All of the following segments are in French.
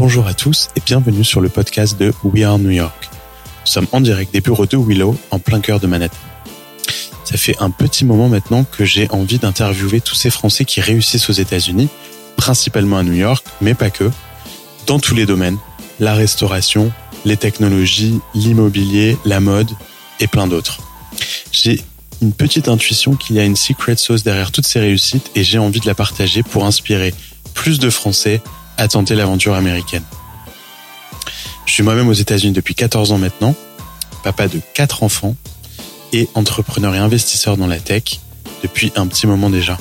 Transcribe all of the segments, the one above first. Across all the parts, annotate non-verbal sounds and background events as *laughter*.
Bonjour à tous et bienvenue sur le podcast de We Are New York. Nous sommes en direct des bureaux de Willow, en plein cœur de Manhattan. Ça fait un petit moment maintenant que j'ai envie d'interviewer tous ces Français qui réussissent aux États-Unis, principalement à New York, mais pas que, dans tous les domaines, la restauration, les technologies, l'immobilier, la mode et plein d'autres. J'ai une petite intuition qu'il y a une secret sauce derrière toutes ces réussites et j'ai envie de la partager pour inspirer plus de Français à tenter l'aventure américaine. Je suis moi-même aux États-Unis depuis 14 ans maintenant, papa de 4 enfants et entrepreneur et investisseur dans la tech depuis un petit moment déjà.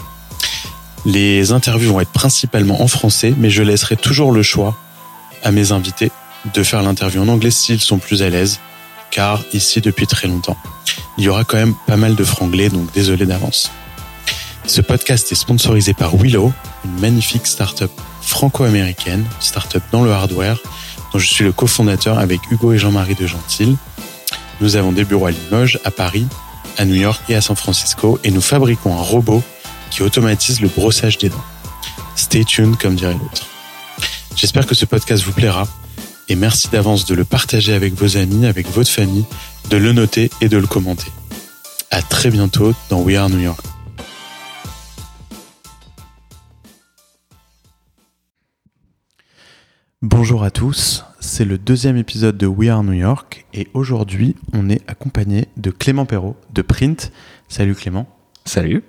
Les interviews vont être principalement en français, mais je laisserai toujours le choix à mes invités de faire l'interview en anglais s'ils sont plus à l'aise, car ici depuis très longtemps, il y aura quand même pas mal de franglais, donc désolé d'avance. Ce podcast est sponsorisé par Willow, une magnifique startup franco-américaine, startup dans le hardware, dont je suis le cofondateur avec Hugo et Jean-Marie de Gentil. Nous avons des bureaux à Limoges, à Paris, à New York et à San Francisco, et nous fabriquons un robot qui automatise le brossage des dents. Stay tuned, comme dirait l'autre. J'espère que ce podcast vous plaira et merci d'avance de le partager avec vos amis, avec votre famille, de le noter et de le commenter. À très bientôt dans We Are New York. Bonjour à tous, c'est le deuxième épisode de We Are New York et aujourd'hui on est accompagné de Clément Perrault de Print. Salut Clément. Salut.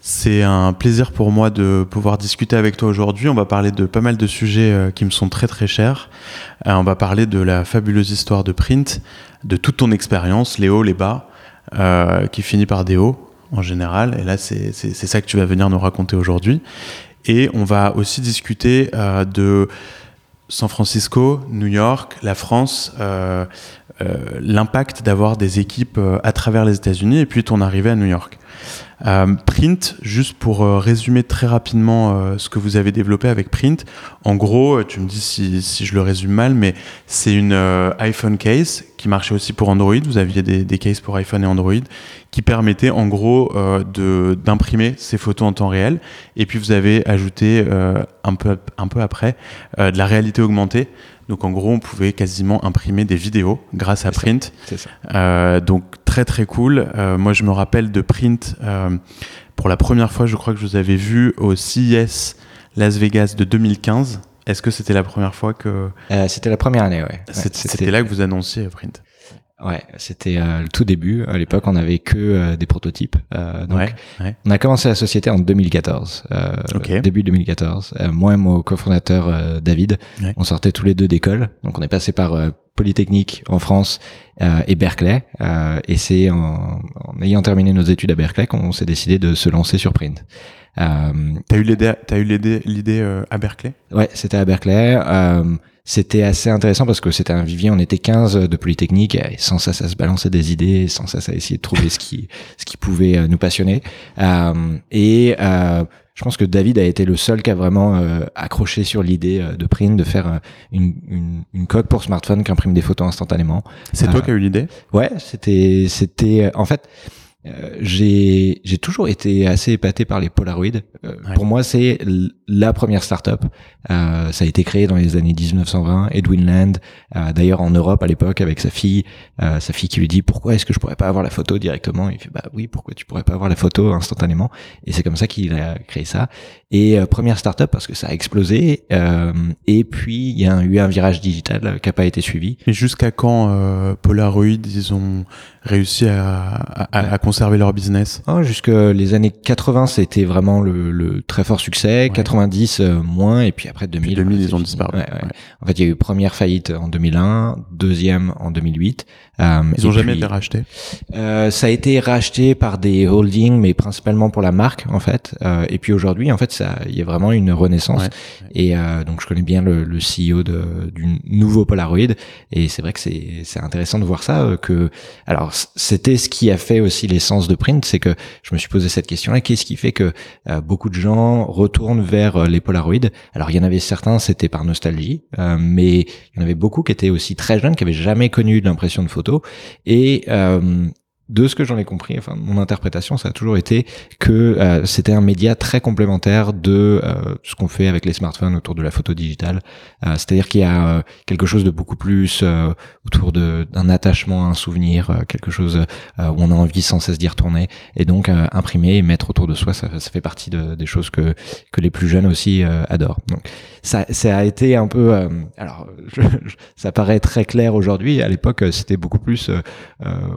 C'est un plaisir pour moi de pouvoir discuter avec toi aujourd'hui. On va parler de pas mal de sujets euh, qui me sont très très chers. Euh, on va parler de la fabuleuse histoire de Print, de toute ton expérience, les hauts, les bas, euh, qui finit par des hauts en général. Et là, c'est ça que tu vas venir nous raconter aujourd'hui. Et on va aussi discuter de San Francisco, New York, la France, l'impact d'avoir des équipes à travers les États-Unis et puis ton arrivée à New York. Euh, Print, juste pour euh, résumer très rapidement euh, ce que vous avez développé avec Print, en gros, tu me dis si, je le résume mal, mais c'est une iPhone case qui marchait aussi pour Android. Vous aviez des, cases pour iPhone et Android qui permettaient en gros d'imprimer ces photos en temps réel. Et puis vous avez ajouté un peu après de la réalité augmentée. Donc en gros, on pouvait quasiment imprimer des vidéos grâce à Print. C'est ça. Euh, donc très très cool. Euh, moi, je me rappelle de Print euh, pour la première fois. Je crois que je vous avais vu au CES Las Vegas de 2015. Est-ce que c'était la première fois que C'était la première année, ouais. C'était là que vous annonciez Print? Ouais, c'était euh, le tout début. À l'époque, on avait que euh, des prototypes. Euh, donc, ouais, ouais. on a commencé la société en 2014, okay. début 2014. moi et mon cofondateur David, ouais. on sortait tous les deux d'école. Donc, on est passé par Polytechnique en France et Berkeley. et c'est en, en, ayant terminé nos études à Berkeley qu'on s'est décidé de se lancer sur Print. Euh, t'as eu l'idée, t'as eu l'idée, l'idée à Berkeley? Ouais, c'était à Berkeley. C'était assez intéressant parce que c'était un vivier, on était 15 de Polytechnique, et sans ça, ça se balançait des idées, sans ça, ça essayait de trouver ce qui, *laughs* ce qui pouvait euh, nous passionner. Euh, et euh, je pense que David a été le seul qui a vraiment euh, accroché sur l'idée de Print de faire une, une, une, coque pour smartphone qui imprime des photos instantanément. C'est toi qui as eu l'idée? Ouais, c'était, c'était, en fait, euh, j'ai j'ai toujours été assez épaté par les Polaroid. Euh, ouais. Pour moi, c'est la première startup. Euh, ça a été créé dans les années 1920. Edwin Land, euh, d'ailleurs en Europe à l'époque, avec sa fille, euh, sa fille qui lui dit pourquoi est-ce que je pourrais pas avoir la photo directement? Il fait bah oui, pourquoi tu pourrais pas avoir la photo instantanément? Et c'est comme ça qu'il a créé ça. Et première startup parce que ça a explosé. et puis il y a eu un virage digital qui a pas été suivi. Et jusqu'à quand Polaroid ils ont réussi à, à, à, conserver leur business? Oh, Jusque les années 80, c'était vraiment le, le, très fort succès. Ouais. 90, euh, moins. Et puis après 2000. Puis 2000, ils ont disparu. Ouais, ouais. En fait, il y a eu première faillite en 2001, deuxième en 2008. Euh, ils ont jamais puis, été rachetés euh, Ça a été racheté par des holdings, mais principalement pour la marque, en fait. Euh, et puis aujourd'hui, en fait, ça, il y a vraiment une renaissance. Et euh, donc, je connais bien le, le CEO de, du nouveau Polaroid. Et c'est vrai que c'est, c'est intéressant de voir ça. euh, que, alors, c'était ce qui a fait aussi l'essence de print, c'est que je me suis posé cette question-là. Qu'est-ce qui fait que beaucoup de gens retournent vers les Polaroid? Alors, il y en avait certains, c'était par nostalgie, euh, mais il y en avait beaucoup qui étaient aussi très jeunes, qui avaient jamais connu l'impression de photo. Et de ce que j'en ai compris, enfin mon interprétation, ça a toujours été que euh, c'était un média très complémentaire de euh, ce qu'on fait avec les smartphones autour de la photo digitale. Euh, c'est-à-dire qu'il y a quelque chose de beaucoup plus autour d'un attachement à un souvenir, quelque chose où on a envie sans cesse d'y retourner. Et donc imprimer et mettre autour de soi, ça, ça fait partie de, des choses que que les plus jeunes aussi adorent. Donc ça, ça a été un peu, alors ça paraît très clair aujourd'hui. À l'époque, c'était beaucoup plus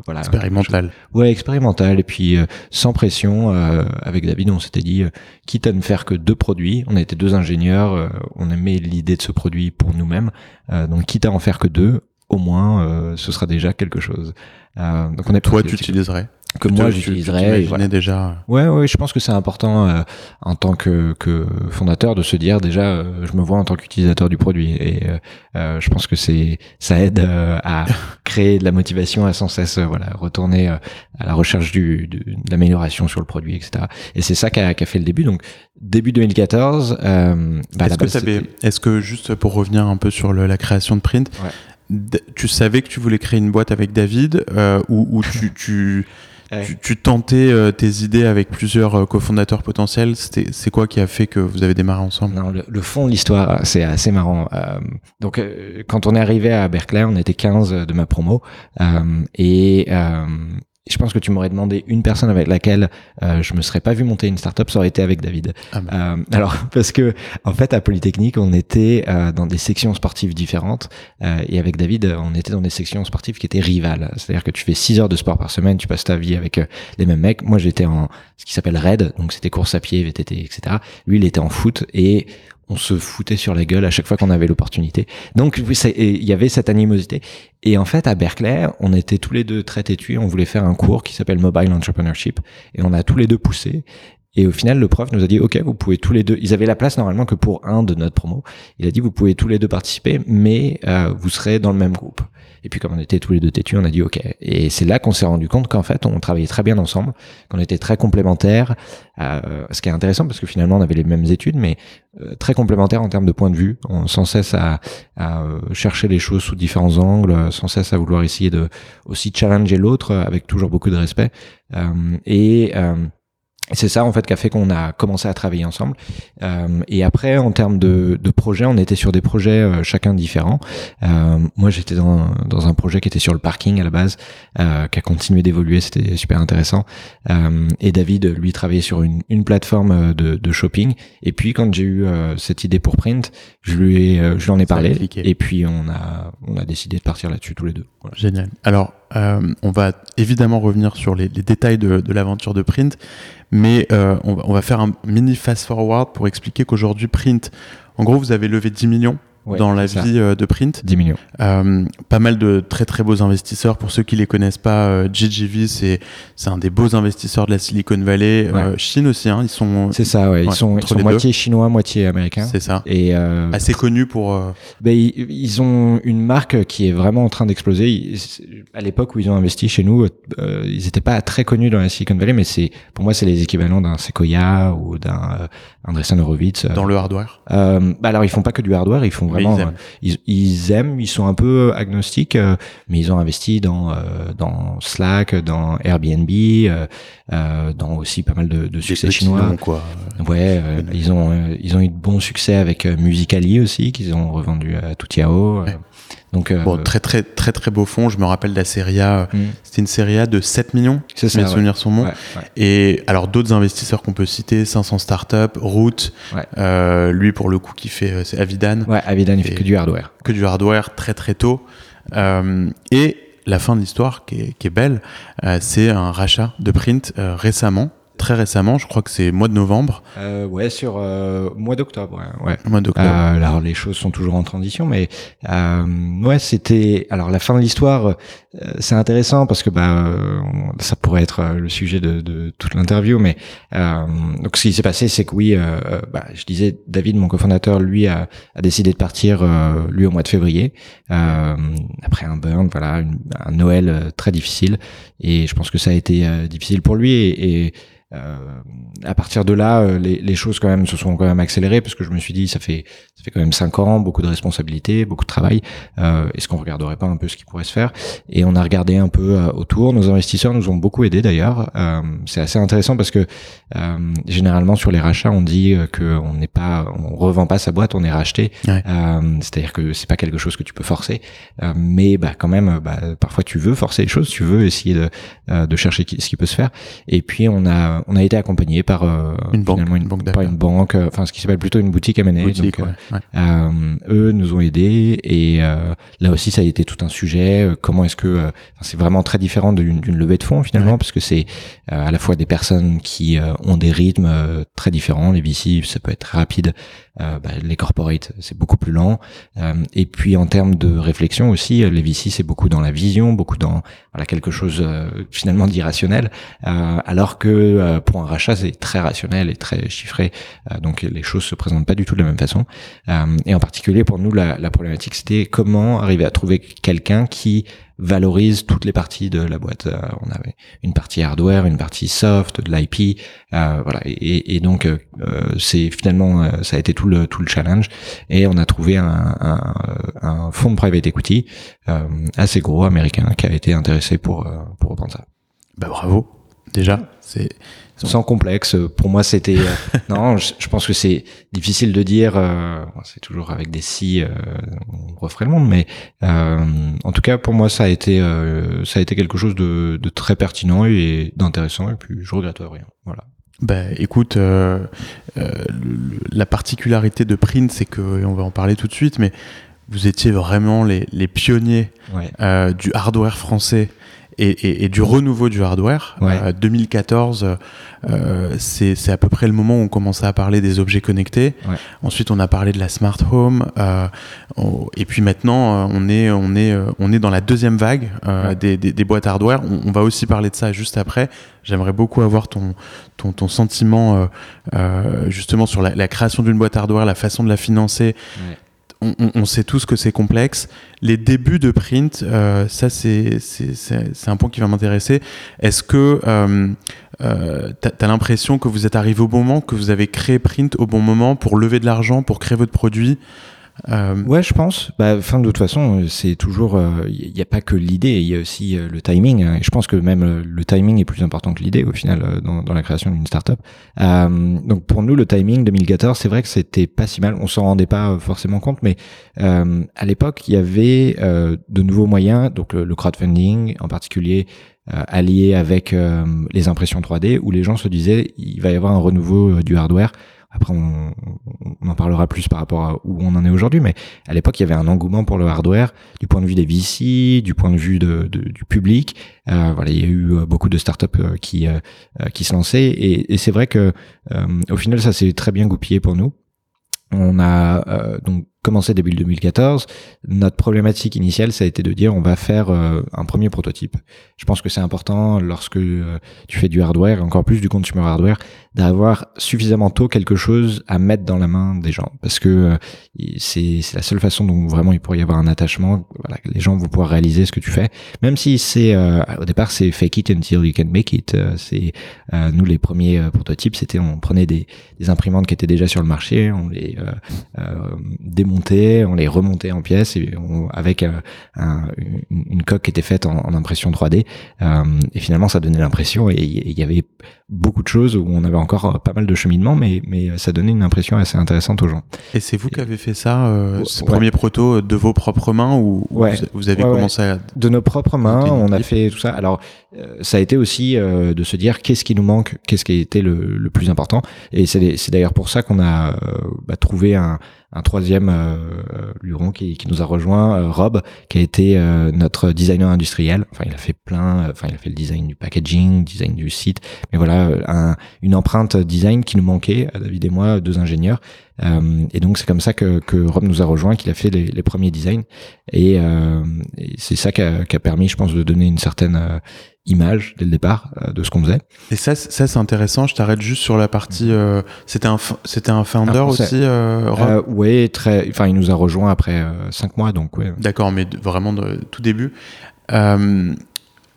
voilà expérimental Ouais, expérimental. Et puis, euh, sans pression, euh, avec David, on s'était dit, euh, quitte à ne faire que deux produits, on était deux ingénieurs, on aimait l'idée de ce produit pour nous-mêmes. donc, quitte à en faire que deux, au moins, ce sera déjà quelque chose. donc, on est Toi, tu utiliserais que moi j'utiliserais. Voilà. déjà. Ouais, ouais, je pense que c'est important euh, en tant que, que fondateur de se dire déjà, euh, je me vois en tant qu'utilisateur du produit et euh, je pense que c'est ça aide à *laughs* créer de la motivation à sans cesse, voilà, retourner à la recherche du, de, l'amélioration sur le produit, etc. Et c'est ça qui a, fait le début. Donc début 2014. Bah, est-ce que est-ce que juste pour revenir un peu sur le, la création de Print. Tu savais que tu voulais créer une boîte avec David ou, ou tu, tu tu, tentais euh, tes idées avec plusieurs euh, cofondateurs potentiels. C'est quoi qui a fait que vous avez démarré ensemble? Non, le, fond de l'histoire, c'est assez marrant. Euh, donc, quand on est arrivé à Berkeley, on était 15 de ma promo. et je pense que tu m'aurais demandé une personne avec laquelle euh, je me serais pas vu monter une startup, ça aurait été avec David. Ah bah. euh, alors *laughs* parce que en fait à Polytechnique on était euh, dans des sections sportives différentes euh, et avec David on était dans des sections sportives qui étaient rivales. C'est-à-dire que tu fais 6 heures de sport par semaine, tu passes ta vie avec euh, les mêmes mecs. Moi j'étais en ce qui s'appelle raid, donc c'était course à pied, VTT, etc. Lui il était en foot et on se foutait sur la gueule à chaque fois qu'on avait l'opportunité. Donc il y avait cette animosité. Et en fait, à Berkeley, on était tous les deux très têtus. On voulait faire un cours qui s'appelle Mobile Entrepreneurship, et on a tous les deux poussé. Et au final, le prof nous a dit, OK, vous pouvez tous les deux, ils avaient la place normalement que pour un de notre promo. Il a dit, vous pouvez tous les deux participer, mais euh, vous serez dans le même groupe. Et puis comme on était tous les deux têtus, on a dit OK. Et c'est là qu'on s'est rendu compte qu'en fait, on travaillait très bien ensemble, qu'on était très complémentaires. Euh, ce qui est intéressant parce que finalement, on avait les mêmes études, mais euh, très complémentaires en termes de point de vue. On sans cesse à, à euh, chercher les choses sous différents angles, sans cesse à vouloir essayer de aussi challenger l'autre avec toujours beaucoup de respect. et c'est ça en fait qui a fait qu'on a commencé à travailler ensemble. Euh, et après, en termes de, de projets, on était sur des projets euh, chacun différents. Euh, moi, j'étais dans, dans un projet qui était sur le parking à la base, euh, qui a continué d'évoluer. C'était super intéressant. Euh, et David, lui, travaillait sur une, une plateforme de, de shopping. Et puis, quand j'ai eu cette idée pour Print, je lui, ai, je lui en ai parlé. Et puis, on a, on a décidé de partir là-dessus tous les deux. Génial. Alors, on va évidemment revenir sur les, les détails de, de l'aventure de Print. Mais euh, on, va, faire un mini fast-forward pour expliquer qu'aujourd'hui, Print, en gros, vous avez levé 10 millions dans la vie euh, de Print. 10 millions. Euh, pas mal de très très beaux investisseurs. Pour ceux qui les connaissent pas, euh, GGV c'est c'est un des beaux investisseurs de la Silicon Valley. Euh, Chine aussi, hein, ils sont. C'est ça, ouais. Ils sont, ils sont moitié chinois, moitié américains. C'est ça. Et assez connus pour. Ben, ils, ont une marque qui est vraiment en train d'exploser. À l'époque où ils ont investi chez nous, ils n'étaient pas très connus dans la Silicon Valley, mais c'est pour moi c'est les équivalents d'un Sequoia ou d'un Andreessen Horowitz. Dans le hardware. bah alors ils font pas que du hardware, ils font ils aiment. Ils, aiment. ils, sont un peu agnostiques, euh, mais ils ont investi dans euh, dans Slack, dans Airbnb, euh, dans aussi pas mal de, de succès chinois. quoi. Ouais, ils ont ils ont eu de bons succès avec Musicali aussi, qu'ils ont revendu à Toutiao. Donc, euh, bon, très très très très beau fond. Je me rappelle de la série A. Mm. C'était une série A de 7 millions. Ça. Mes souvenirs sont bons. Et alors d'autres investisseurs qu'on peut citer, 500 startups, Root. Euh, lui pour le coup qui fait, euh, c'est Avidan. Ouais, Avidan il fait que du hardware. Que du hardware très très tôt. Euh, et la fin de l'histoire qui est, qui est belle, euh, c'est un rachat de print récemment très récemment, je crois que c'est mois de novembre. Euh, ouais, sur euh, mois d'octobre. Ouais. Mois d'octobre. Euh, alors les choses sont toujours en transition, mais euh, ouais, c'était. Alors la fin de l'histoire, euh, c'est intéressant parce que bah ça pourrait être le sujet de, de toute l'interview, mais donc ce qui s'est passé, c'est que oui, bah, je disais, David, mon cofondateur, lui a, a décidé de partir lui au mois de février après un burn, voilà, un Noël très difficile, et je pense que ça a été difficile pour lui et, et à partir de là, les, les, choses quand même se sont quand même accélérées parce que je me suis dit ça fait ça fait quand même cinq ans, beaucoup de responsabilités, beaucoup de travail. Est-ce qu'on regarderait pas un peu ce qui pourrait se faire? Et on a regardé un peu autour. Nos investisseurs nous ont beaucoup aidé d'ailleurs. c'est assez intéressant parce que généralement sur les rachats, on dit que on n'est pas, on revend pas sa boîte, on est racheté. C'est-à-dire que c'est pas quelque chose que tu peux forcer, mais bah quand même, bah, parfois tu veux forcer les choses, tu veux essayer de, de chercher ce qui peut se faire. Et puis on a on a été accompagné par euh, une banque, une, banque, pas une banque, euh, enfin ce qui s'appelle plutôt une boutique M&A. Donc, euh, eux nous ont aidés et là aussi ça a été tout un sujet. Comment est-ce que c'est vraiment très différent d'une levée de fonds finalement parce que c'est à la fois des personnes qui ont des rythmes très différents. Les VC ça peut être rapide bah, les corporates, c'est beaucoup plus lent. Euh, et puis en termes de réflexion aussi, euh, les VC, c'est beaucoup dans la vision, beaucoup dans voilà, quelque chose finalement d'irrationnel, alors que pour un rachat, c'est très rationnel et très chiffré. donc les choses se présentent pas du tout de la même façon. et en particulier pour nous, la, la problématique, c'était comment arriver à trouver quelqu'un qui valorise toutes les parties de la boîte. Euh, on avait une partie hardware, une partie soft, de l'IP, euh, voilà. Et, donc euh, c'est finalement ça a été tout le tout le challenge. Et on a trouvé un, un, un fonds de private equity assez gros américain qui a été intéressé pour pour reprendre ça. Bah bravo. Déjà, c'est sans complexe. Pour moi, c'était euh, *laughs* non. Je, pense que c'est difficile de dire. Euh, c'est toujours avec des si, euh, on referait le monde, mais en tout cas, pour moi, ça a été ça a été quelque chose de, de très pertinent et d'intéressant. Et puis, je regrette rien. Voilà. Ben, écoute, la particularité de Print, c'est que, et on va en parler tout de suite, mais vous étiez vraiment les, les pionniers du hardware français et, et, du renouveau du hardware. Ouais. 2014, euh, euh c'est à peu près le moment où on commençait à parler des objets connectés. Ouais. Ensuite, on a parlé de la smart home. Euh, et puis maintenant, on est, on est, on est dans la deuxième vague des, des, des, boîtes hardware. On, on, va aussi parler de ça juste après. J'aimerais beaucoup avoir ton, ton, ton sentiment justement sur la, la création d'une boîte hardware, la façon de la financer on, on, sait tous que c'est complexe. Les débuts de print, euh, ça c'est un point qui va m'intéresser. Est-ce que euh, euh, tu l'impression que vous êtes arrivé au bon moment, que vous avez créé print au bon moment pour lever de l'argent, pour créer votre produit? Euh... Ouais, je pense. Bah, fin de toute façon, c'est toujours. Il n'y a pas que l'idée, il y a aussi euh, le timing. Hein, je pense que même euh, le timing est plus important que l'idée au final euh, dans, la création d'une startup. Euh, donc pour nous, le timing 2014, c'est vrai que c'était pas si mal. On s'en rendait pas forcément compte, mais à l'époque, il y avait de nouveaux moyens, donc le, crowdfunding en particulier. allié avec les impressions 3D où les gens se disaient il va y avoir un renouveau du hardware après, on, on, en parlera plus par rapport à où on en est aujourd'hui, mais à l'époque, il y avait un engouement pour le hardware du point de vue des VC, du point de vue de, de, du public. Euh, voilà, il y a eu euh, beaucoup de startups euh, qui euh, qui se lançaient, et, et c'est vrai que au final, ça s'est très bien goupillé pour nous. On a donc commencé début 2014. Notre problématique initiale, ça a été de dire on va faire euh, un premier prototype. Je pense que c'est important lorsque euh, tu fais du hardware, encore plus du consumer hardware, d'avoir suffisamment tôt quelque chose à mettre dans la main des gens, parce que euh, c'est la seule façon dont vraiment il pourrait y avoir un attachement. Voilà, les gens vont pouvoir réaliser ce que tu fais, même si c'est au départ c'est fake it until you can make it. c'est nous les premiers prototypes, c'était on prenait des, imprimantes qui étaient déjà sur le marché, on les démontait on les remontait en pièces et avec euh, une, coque qui était faite en, impression 3D. Euh, et finalement, ça donnait l'impression et il y avait beaucoup de choses où on avait encore pas mal de cheminement, mais, mais ça donnait une impression assez intéressante aux gens. Et c'est vous qui avez fait ça, euh, ce premier proto de vos propres mains ou vous, avez commencé à... De nos propres mains, on a fait tout ça. Alors, ça a été aussi de se dire qu'est-ce qui nous manque, qu'est-ce qui a été le, plus important. Et c'est d'ailleurs pour ça qu'on a bah, trouvé un, un troisième euh, luron qui, qui, nous a rejoint, euh, Rob, qui a été euh, notre designer industriel. Enfin, il a fait plein. Enfin, il a fait le design du packaging, design du site. Mais voilà, un, une empreinte design qui nous manquait, David et moi, deux ingénieurs. Euh, et donc c'est comme ça que, que Rob nous a rejoint, qu'il a fait les, les premiers designs. Et, euh, et c'est ça qui a, qui a, permis, je pense, de donner une certaine image dès le départ euh, de ce qu'on faisait. Et ça, ça c'est intéressant. Je t'arrête juste sur la partie. Euh, c'était un, c'était un founder aussi. Euh, euh, oui, très. Enfin, il nous a rejoint après cinq mois, donc ouais. D'accord, mais vraiment de tout début.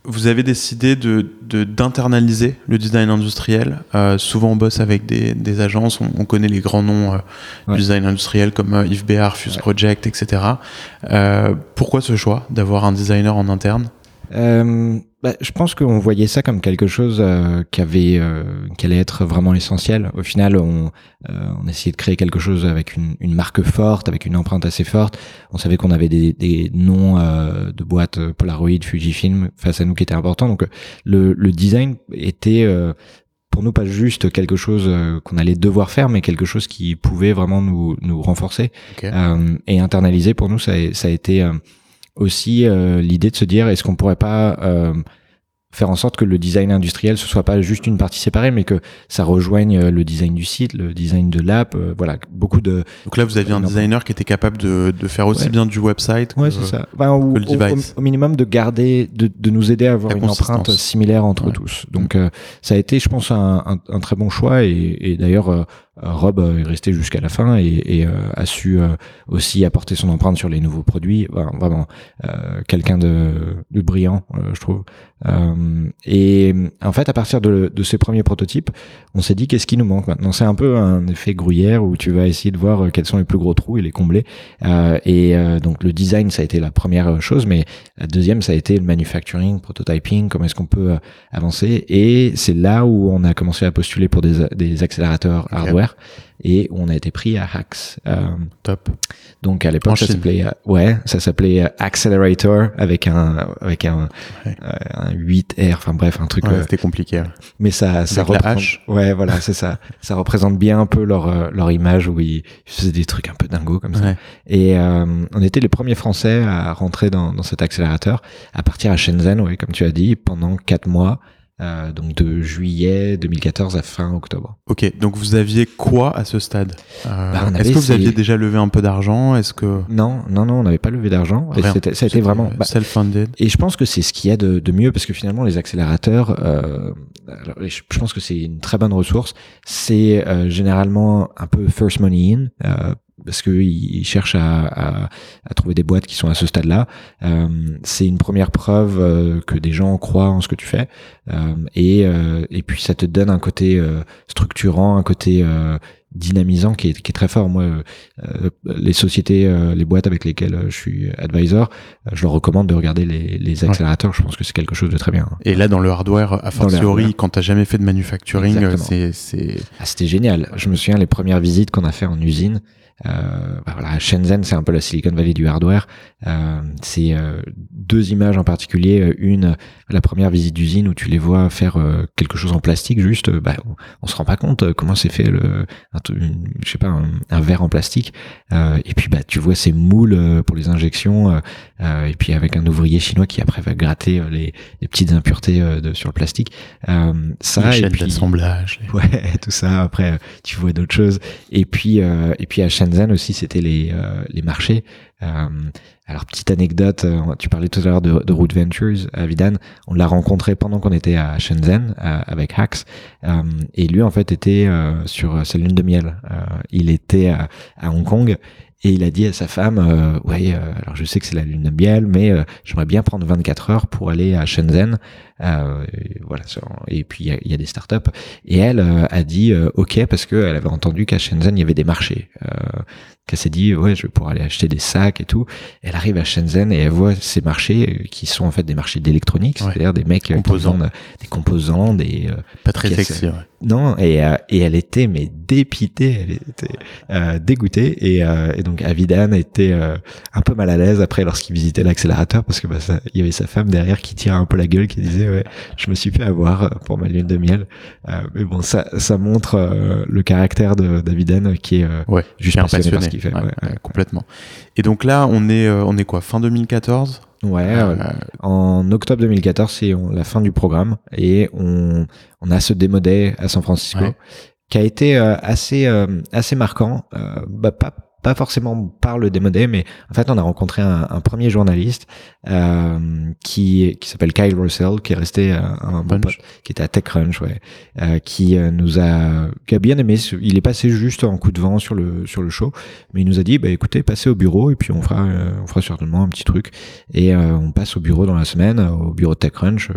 Vous avez décidé de d'internaliser le design industriel. Euh, souvent, on bosse avec des, des agences, on, connaît les grands noms du design industriel comme Yves Béard, Fuse Project, etc. pourquoi ce choix d'avoir un designer en interne? Euh, bah, je pense qu'on voyait ça comme quelque chose euh, qui avait, euh, qui allait être vraiment essentiel. Au final, on, euh, on essayait de créer quelque chose avec une, une, marque forte, avec une empreinte assez forte. On savait qu'on avait des, des noms euh, de boîtes Polaroid, Fujifilm face à nous qui étaient importants. Donc le, le design était pour nous pas juste quelque chose qu'on allait devoir faire, mais quelque chose qui pouvait vraiment nous, nous renforcer et internaliser. Pour nous, ça, ça a été aussi euh, l'idée de se dire est-ce qu'on pourrait pas euh, faire en sorte que le design industriel ce soit pas juste une partie séparée mais que ça rejoigne euh, le design du site le design de l'app voilà beaucoup de donc là vous aviez un designer qui était capable de, de faire aussi bien du website que, ouais, c'est ça. ou, le device. Au, minimum de garder de, de nous aider à avoir une empreinte similaire entre tous. Donc ça a été je pense un, un, un très bon choix et, et d'ailleurs euh, Rob est resté jusqu'à la fin et, et euh, a su euh, aussi apporter son empreinte sur les nouveaux produits. vraiment quelqu'un de, de, brillant, je trouve. et en fait, à partir de, de ces premiers prototypes, on s'est dit qu'est-ce qui nous manque maintenant? C'est un peu un effet gruyère où tu vas essayer de voir quels sont les plus gros trous et les combler. et donc le design, ça a été la première chose, mais la deuxième, ça a été le manufacturing, prototyping, comment est-ce qu'on peut avancer. Et c'est là où on a commencé à postuler pour des, des accélérateurs hardware et on a été pris à Hacks. Euh, Top. Donc à l'époque ça s'appelait euh, ouais ça s'appelait euh, Accelerator avec un avec un, un 8R enfin bref un truc. Ouais, C'était compliqué. Mais ça ça représente ouais voilà c'est ça *laughs* ça représente bien un peu leur leur image où ils faisaient des trucs un peu dingos comme ça. Et on était les premiers Français à rentrer dans dans cet accélérateur à partir à Shenzhen ouais comme tu as dit pendant quatre mois. Euh, donc de juillet 2014 à fin octobre. Ok, donc vous aviez quoi à ce stade? Euh, bah, Est-ce que vous aviez déjà levé un peu d'argent? Est-ce que non, non, non, on n'avait pas levé d'argent. Ça a été vraiment bah, self-funded. Et je pense que c'est ce qu'il y a de, de, mieux parce que finalement les accélérateurs, euh, je pense que c'est une très bonne ressource. C'est euh, généralement un peu first money in. Euh, parce qu'ils cherchent à, à, à, trouver des boîtes qui sont à ce stade-là. Euh, c'est une première preuve euh, que des gens croient en ce que tu fais, euh, et, euh, et puis ça te donne un côté euh, structurant, un côté dynamisant qui est, qui est, très fort. Moi, les sociétés, les boîtes avec lesquelles je suis advisor, je leur recommande de regarder les, les accélérateurs. Je pense que c'est quelque chose de très bien. Et là, dans le hardware, a fortiori, quand t'as jamais fait de manufacturing, c'est... Ah, c'était génial. Je me souviens les premières visites qu'on a fait en usine. Euh, bah voilà, Shenzhen, c'est un peu la Silicon Valley du hardware. Euh, c'est euh, deux images en particulier. Une, la première visite d'usine où tu les vois faire euh, quelque chose en plastique, juste, bah, on, se rend pas compte comment c'est fait le, un, je sais pas, un, verre en plastique. et puis bah, tu vois ces moules pour les injections. et puis avec un ouvrier chinois qui après va gratter les, les petites impuretés de, sur le plastique. ça, et puis d'assemblage. *laughs* Ouais, tout ça. Après, tu vois d'autres choses. Et puis, et puis à Shenzhen aussi, c'était les, euh, les marchés. Euh, alors, petite anecdote, euh, tu parlais tout à l'heure de, de Root Ventures, Avidan. On l'a rencontré pendant qu'on était à Shenzhen avec Hacks. et lui, en fait, était sur sa lune de miel. il était à, à Hong Kong et il a dit à sa femme, euh, ouais, euh, alors je sais que c'est la lune de miel, mais j'aimerais bien prendre 24 heures pour aller à Shenzhen. Euh, voilà. Et puis il y, y a, des startups. Et elle a dit ok parce qu'elle avait entendu qu'à Shenzhen il y avait des marchés. qu'elle s'est dit ouais, je vais pouvoir aller acheter des sacs et tout. Elle arrive à Shenzhen et elle voit ces marchés qui sont en fait des marchés d'électronique, c'est-à-dire des mecs composants. qui vendent des composants, des pas très sexy. Ouais. Non, et, et elle était mais dépitée, elle était dégoûtée et, et donc Avidan était euh, un peu mal à l'aise après lorsqu'il visitait l'accélérateur parce que bah, il y avait sa femme derrière qui tirait un peu la gueule, qui disait ouais, je me suis fait avoir euh, pour ma lune de miel. Euh, mais bon, ça, ça montre le caractère de d'Avidan qui est ouais, juste passionné, par ce qu'il fait. complètement. Et donc là, on est on est quoi, fin 2014 Ouais, en octobre 2014, c'est la fin du programme. Et on, on a ce démodé à San Francisco qui a été assez assez marquant, bah, pas pas forcément par le démodé, mais en fait, on a rencontré un, un premier journaliste euh, qui qui s'appelle Kyle Russell, qui est resté euh, un bon pote, qui était à TechCrunch, ouais, euh, qui euh, nous a qui a bien aimé. Il est passé juste en coup de vent sur le sur le show, mais il nous a dit, bah écoutez, passez au bureau et puis on fera on fera certainement un petit truc. Et on passe au bureau dans la semaine, au bureau de TechCrunch,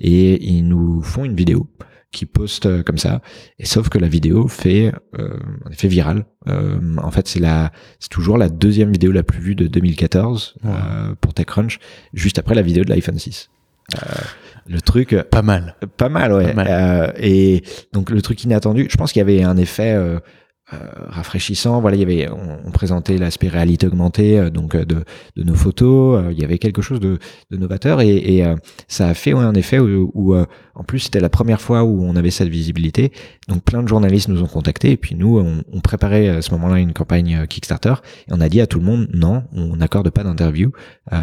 et ils nous font une vidéo qui poste euh, comme ça. Et sauf que la vidéo fait euh, fait virale. Euh, en fait, c'est la c'est toujours la deuxième vidéo la plus vue de 2014 euh, pour TechCrunch, juste après la vidéo de l'iPhone 6. Euh, le truc pas mal, pas mal, ouais. Mal. et donc le truc inattendu, je pense qu'il y avait un effet euh, rafraîchissant. Voilà, il y avait, on, présentait l'aspect réalité augmentée, euh, donc euh, de, de, nos photos. il y avait quelque chose de, de novateur et, et ça a fait un effet où, en plus, c'était la première fois où on avait cette visibilité. Donc, plein de journalistes nous ont contactés et puis nous, on, on préparait à ce moment-là une campagne Kickstarter et on a dit à tout le monde non, on n'accorde pas d'interview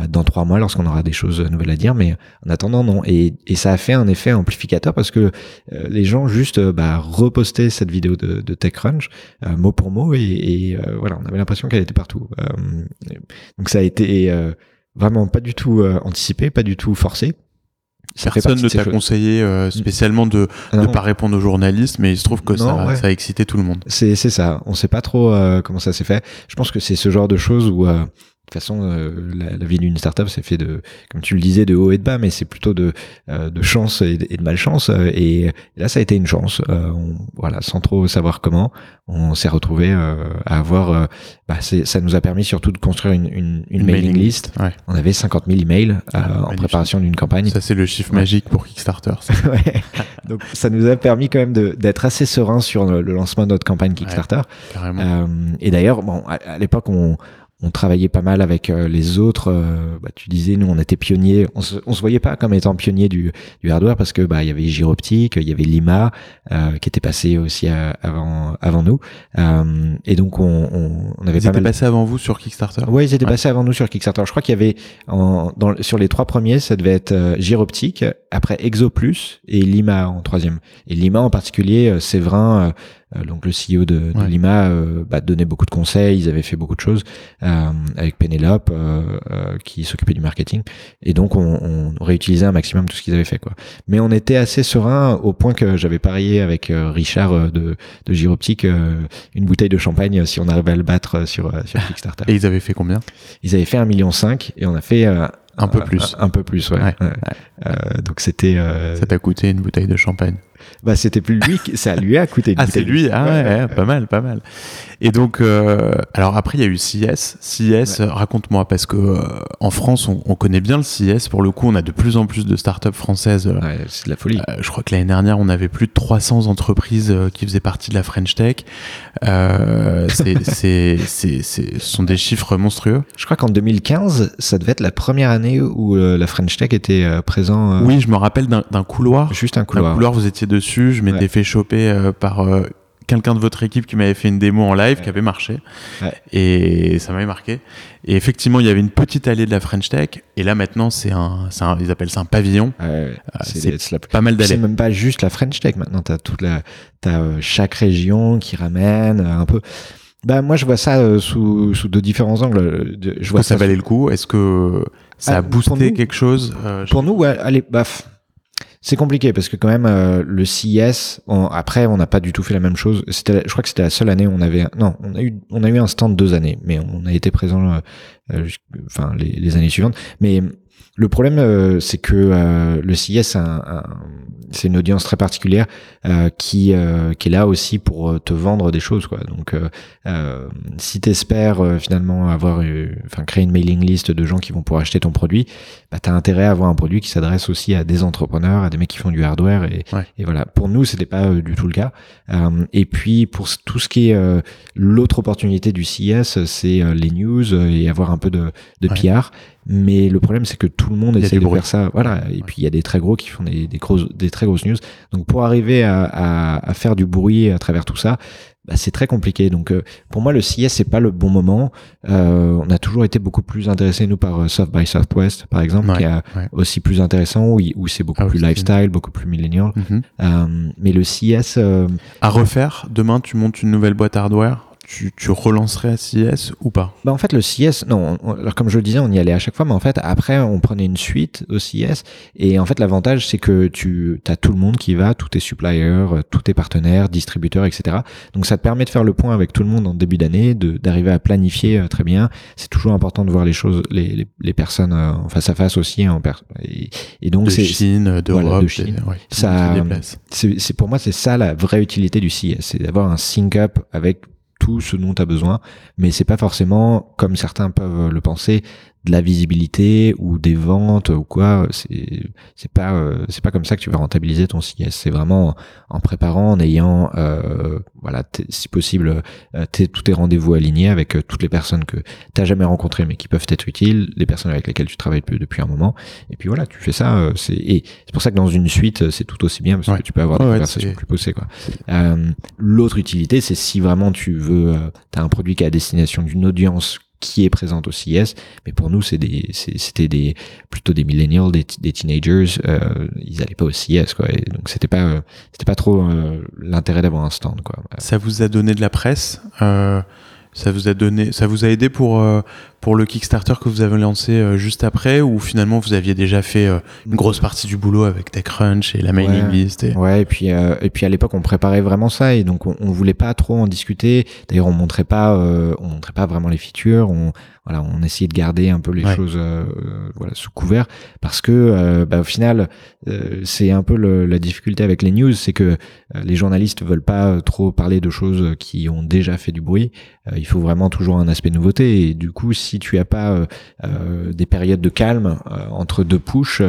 dans trois mois lorsqu'on aura des choses nouvelles à dire, mais en attendant non. Et, et ça a fait un effet amplificateur parce que les gens juste bah, repostaient cette vidéo de, de TechCrunch euh, mot pour mot, et, euh, voilà, on avait l'impression qu'elle était partout. Euh, donc ça a été vraiment pas du tout anticipé, pas du tout forcé. Personne ne t'a conseillé spécialement de ne pas répondre aux journalistes, mais il se trouve que ça, ça, a excité tout le monde. C'est ça. On sait pas trop comment ça s'est fait. Je pense que c'est ce genre de choses où de toute façon, euh, la, vie d'une startup, c'est fait de, comme tu le disais, de haut et de bas, mais c'est plutôt de, euh, de chance et de, malchance. Et, là, ça a été une chance. Euh, voilà, sans trop savoir comment, on s'est retrouvé à avoir. Bah, ça nous a permis surtout de construire une, une, une, mailing, list. On avait 50 000 emails ah, en préparation d'une campagne. Ça, c'est le chiffre magique pour Kickstarter. *laughs* ouais. Donc, ça nous a permis quand même d'être assez serein sur le, lancement de notre campagne Kickstarter. et d'ailleurs, bon, à l'époque, on on travaillait pas mal avec euh, les autres. Euh, bah, tu disais, nous, on était pionniers. On se, on se voyait pas comme étant pionniers du, du hardware parce que bah il y avait Gyroptique, il y avait Lima euh, qui était passé aussi avant avant nous. et donc on, on, avait ils étaient passés avant vous sur Kickstarter? Ouais, ils étaient passés avant nous sur Kickstarter. Je crois qu'il y avait en, dans, sur les trois premiers, ça devait être Gyroptique, après ExoPlus et Lima en troisième. Et Lima en particulier, Séverin euh, donc le CEO de, de Lima euh, bah, donnait beaucoup de conseils, ils avaient fait beaucoup de choses euh, avec Penelope qui s'occupait du marketing et donc on, on, réutilisait un maximum tout ce qu'ils avaient fait quoi. Mais on était assez serein au point que j'avais parié avec Richard de, de Giroptique une bouteille de champagne si on arrivait à le battre sur, sur Kickstarter. Et ils avaient fait combien? Ils avaient fait un million cinq et on a fait un peu plus. Un, peu plus, ouais. Euh, donc c'était. Ça t'a coûté une bouteille de champagne bah c'était plus lui ça lui a coûté ah c'est lui. Ah ouais, pas mal pas mal. Et donc euh, alors après il y a eu CIS CIS raconte-moi parce que euh, en France on, on, connaît bien le CIS pour le coup on a de plus en plus de startups françaises ouais, c'est de la folie. euh, je crois que l'année dernière on avait plus de 300 entreprises euh, qui faisaient partie de la French Tech. *laughs* C'est ce sont des chiffres monstrueux. Je crois qu'en 2015 ça devait être la première année où la French Tech était présent oui je me rappelle d'un couloir. Juste un couloir. Un couloir vous étiez dessus. Je m'étais fait choper euh, par euh, quelqu'un de votre équipe qui m'avait fait une démo en live qui avait marché. Et ça m'avait marqué. Et effectivement, il y avait une petite allée de la French Tech. Et là, maintenant, c'est un, un, ils appellent ça un pavillon. Euh, c'est pas mal d'allées. C'est même pas juste la French Tech. Maintenant, t'as toute la, t'as chaque région qui ramène un peu. Bah, moi, je vois ça sous, sous de différents angles. Je vois que ça, valait le coup? Est-ce que ça a ah, boosté quelque chose? Pour nous, ouais, allez, baf c'est compliqué parce que quand même euh, le CIS après on n'a pas du tout fait la même chose. C'était je crois que c'était la seule année où on avait non on a eu on a eu un stand deux années mais on a été présent euh, euh, enfin les, les, années suivantes. Mais le problème, euh, c'est que euh, le CIS, un, c'est une audience très particulière euh, qui, qui est là aussi pour te vendre des choses. Quoi. Donc, si tu espères finalement avoir, enfin, créer une mailing list de gens qui vont pouvoir acheter ton produit, bah, tu as intérêt à avoir un produit qui s'adresse aussi à des entrepreneurs, à des mecs qui font du hardware. Et, et voilà. Pour nous, c'était pas du tout le cas. et puis, pour tout ce qui est l'autre opportunité du CIS, c'est les news et avoir un peu de, de PR. Mais le problème, c'est que tout le monde essaie de faire ça. Voilà. Et puis, il y a des très gros qui font des, des, grosses, des très grosses news. Donc, pour arriver à, à, à faire du bruit à travers tout ça, bah, c'est très compliqué. Donc, euh, pour moi, le CIS, c'est pas le bon moment. Euh, on a toujours été beaucoup plus intéressés, nous, par euh, South by Southwest, par exemple, qui est aussi plus intéressant, où, où c'est beaucoup ah plus lifestyle, beaucoup plus millennial. Euh, mais le CIS... à refaire, demain, tu montes une nouvelle boîte hardware? Tu, tu relancerais à CIS ou pas? Bah En fait, le CIS, non, alors comme je le disais, on y allait à chaque fois, mais en fait, après, on prenait une suite au CIS. Et en fait, l'avantage, c'est que tu as tout le monde qui va, tous tes suppliers, tous tes partenaires, distributeurs, etc. Donc, ça te permet de faire le point avec tout le monde en début d'année, d'arriver à planifier euh, très bien. C'est toujours important de voir les choses, les, les, les personnes euh, en face à face aussi. En et, et, donc, c'est. Chine, d'Europe, voilà, de Chine. Ouais, ça, c'est pour moi, c'est ça la vraie utilité du CIS, c'est d'avoir un sync-up avec tout ce dont tu as besoin, mais c'est pas forcément, comme certains peuvent le penser, de la visibilité ou des ventes ou quoi c'est c'est pas euh, c'est pas comme ça que tu vas rentabiliser ton CIS c'est vraiment en préparant en ayant euh, voilà si possible euh, tous tes rendez-vous alignés avec euh, toutes les personnes que tu jamais rencontrées mais qui peuvent être utiles les personnes avec lesquelles tu travailles depuis un moment. Et puis voilà tu fais ça c'est et c'est pour ça que dans une suite c'est tout aussi bien parce que tu peux avoir des conversations plus poussées quoi. L'autre utilité c'est si vraiment tu veux tu as un produit qui est à destination d'une audience qui est présente au CES, mais pour nous, c'est des, c'était des, plutôt des millennials, des, des teenagers, euh, ils allaient pas au CES, quoi. Et donc c'était pas, euh, c'était pas trop euh, l'intérêt d'avoir un stand, quoi. Ça vous a donné de la presse, euh, ça vous a donné, ça vous a aidé pour euh, pour le Kickstarter que vous avez lancé euh, juste après, ou finalement vous aviez déjà fait euh, une grosse partie du boulot avec TechCrunch et la mailing list. Et... Ouais, et puis et puis à l'époque on préparait vraiment ça et donc on, on voulait pas trop en discuter. D'ailleurs on montrait pas, on montrait pas vraiment les features. On voilà, on essayait de garder un peu les choses voilà sous couvert parce que bah, au final c'est un peu le, la difficulté avec les news, c'est que les journalistes veulent pas trop parler de choses qui ont déjà fait du bruit. il faut vraiment toujours un aspect nouveauté et du coup si tu as pas euh, euh, des périodes de calme euh, entre deux pushes,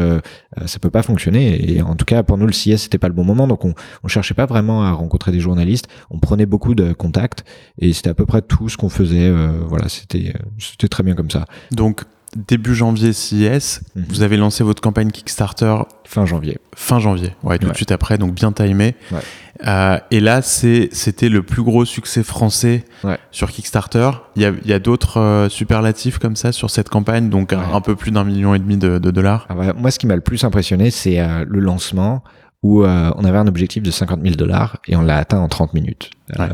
ça peut pas fonctionner. Et en tout cas, pour nous, le CS c'était pas le bon moment, donc on, on cherchait pas vraiment à rencontrer des journalistes. On prenait beaucoup de contacts et c'était à peu près tout ce qu'on faisait. voilà, c'était c'était très bien comme ça. Donc début janvier CIS, mhm. vous avez lancé votre campagne Kickstarter fin janvier. Fin janvier, ouais, tout de suite après, donc bien timé. Ouais. Euh, et là, c'était le plus gros succès français sur Kickstarter. Il y a, d'autres euh, superlatifs comme ça sur cette campagne, donc un, peu plus d'un million et demi de, de dollars. Ah moi, ce qui m'a le plus impressionné, c'est euh, le lancement où euh, on avait un objectif de 50 000 dollars et on l'a atteint en 30 minutes. Ouais,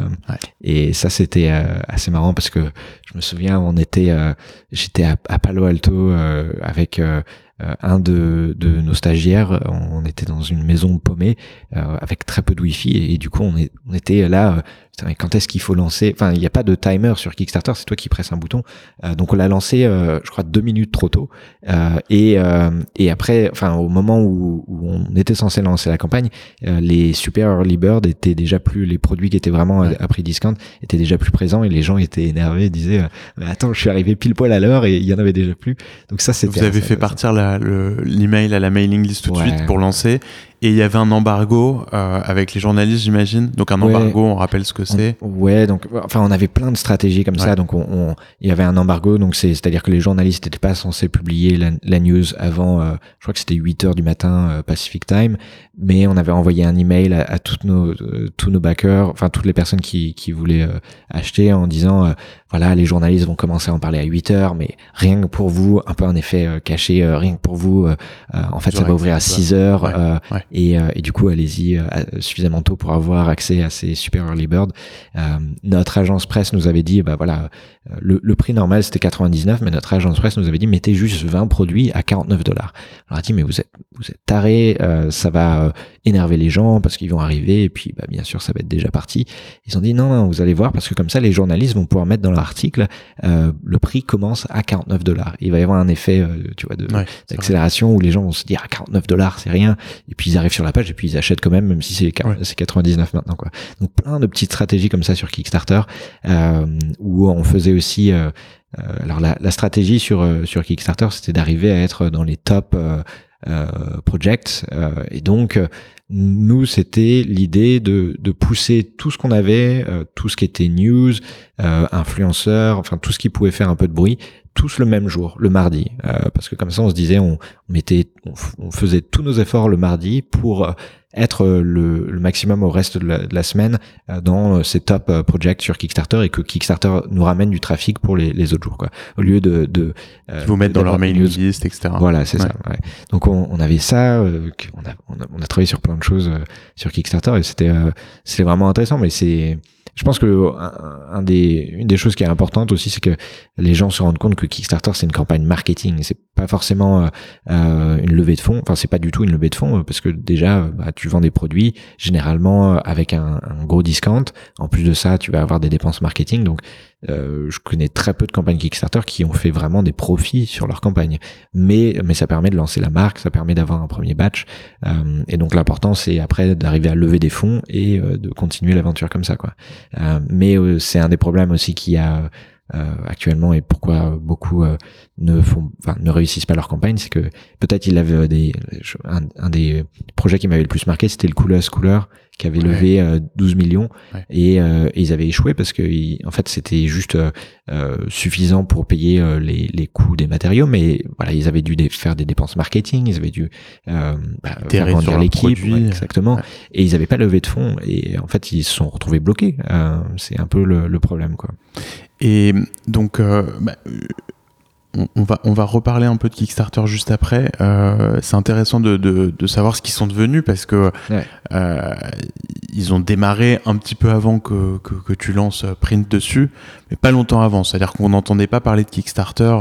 et ça, c'était assez marrant parce que je me souviens, on était, j'étais à, à, Palo Alto avec euh, un de, de, nos stagiaires, on était dans une maison paumée euh, avec très peu de wifi et, et du coup on, est, on était là euh, quand est-ce qu'il faut lancer? Enfin, il n'y a pas de timer sur Kickstarter, c'est toi qui presses un bouton. Euh, donc on l'a lancé, euh, je crois, deux minutes trop tôt. Euh, et, et après, enfin, au moment où, où, on était censé lancer la campagne, les super early bird étaient déjà plus, les produits qui étaient vraiment à, prix discount étaient déjà plus présents et les gens étaient énervés, disaient, mais attends, je suis arrivé pile poil à l'heure et il y en avait déjà plus. Donc ça, c'était. Vous avez fait partir l'email à la mailing list tout de suite pour lancer et il y avait un embargo euh, avec les journalistes, j'imagine. Donc un embargo, on rappelle ce que c'est. Ouais, donc enfin on avait plein de stratégies comme ça. Donc on, on, il y avait un embargo, donc c'est c'est-à-dire que les journalistes n'étaient pas censés publier la, la news avant, euh, je crois que c'était 8 heures du matin euh, Pacific Time, mais on avait envoyé un email à, à toutes nos euh, tous nos backers, enfin toutes les personnes qui qui voulaient acheter en disant voilà les journalistes vont commencer à en parler à 8 heures, mais rien que pour vous, un peu un effet caché, rien que pour vous, en fait ça va ouvrir à 6 heures. Et, euh, et, du coup, allez-y euh, suffisamment tôt pour avoir accès à ces super early bird. Euh, notre agence presse nous avait dit, bah voilà, le, le prix normal c'était 99, mais notre agence presse nous avait dit, mettez juste 20 produits à 49 dollars. On a dit, mais vous êtes, vous êtes tarés, ça va énerver les gens parce qu'ils vont arriver et puis bah, bien sûr ça va être déjà parti. Ils ont dit non, non, vous allez voir parce que comme ça les journalistes vont pouvoir mettre dans l'article euh, le prix commence à 49 dollars. Il va y avoir un effet, tu vois, d'accélération où les gens vont se dire à 49 dollars c'est rien et puis ils arrivent sur la page et puis ils achètent quand même, même si c'est 99 maintenant. Quoi. Donc plein de petites stratégies comme ça sur Kickstarter, euh, où on faisait aussi... Euh, euh alors la, la, stratégie sur, euh, sur Kickstarter, c'était d'arriver à être dans les top euh, euh projects. et donc, nous, c'était l'idée de, de, pousser tout ce qu'on avait, tout ce qui était news, influenceurs, enfin tout ce qui pouvait faire un peu de bruit, tous le même jour, le mardi, euh, parce que comme ça on se disait, on, mettait, on, faisait tous nos efforts le mardi pour euh, être le, le maximum au reste de la, semaine euh, dans ces top projects sur Kickstarter et que Kickstarter nous ramène du trafic pour les, les autres jours, quoi. Au lieu de, de vous mettre dans leur mailing list, etc. Voilà, c'est ça. Ouais. Donc on, on, avait ça, on a, on, a, on, a, travaillé sur plein de choses sur Kickstarter et c'était c'était vraiment intéressant, mais c'est je pense que un, des, une des choses qui est importante aussi, c'est que les gens se rendent compte que Kickstarter c'est une campagne marketing, c'est pas forcément euh, euh, une levée de fonds. Enfin, c'est pas du tout une levée de fonds parce que déjà, bah, tu vends des produits généralement avec un, un, gros discount. En plus de ça, tu vas avoir des dépenses marketing. Donc, euh, je connais très peu de campagnes Kickstarter qui ont fait vraiment des profits sur leur campagne. Mais, mais ça permet de lancer la marque, ça permet d'avoir un premier batch. Euh, et donc l'important c'est après d'arriver à lever des fonds et euh, de continuer l'aventure comme ça. quoi. Mais c'est un des problèmes aussi qu'il y a actuellement et pourquoi beaucoup euh, ne font, enfin, ne réussissent pas leur campagne, c'est que peut-être il avait des, un, des projets qui m'avait le plus marqué, c'était le Cooler Cooler qui avait levé 12 euh, millions. Et, ils avaient échoué parce que en fait c'était juste suffisant pour payer les, les coûts des matériaux, mais voilà ils avaient dû faire des dépenses marketing, ils avaient dû bah, faire grandir l'équipe, exactement, et ils n'avaient pas levé de fonds. Et en fait ils se sont retrouvés bloqués. c'est un peu le, le problème quoi. Et donc, euh, bah, on, va, on va reparler un peu de Kickstarter juste après. Euh, c'est intéressant de, de, de, savoir ce qu'ils sont devenus parce que euh, ils ont démarré un petit peu avant que, que, que, tu lances Print dessus, mais pas longtemps avant. C'est-à-dire qu'on n'entendait pas parler de Kickstarter.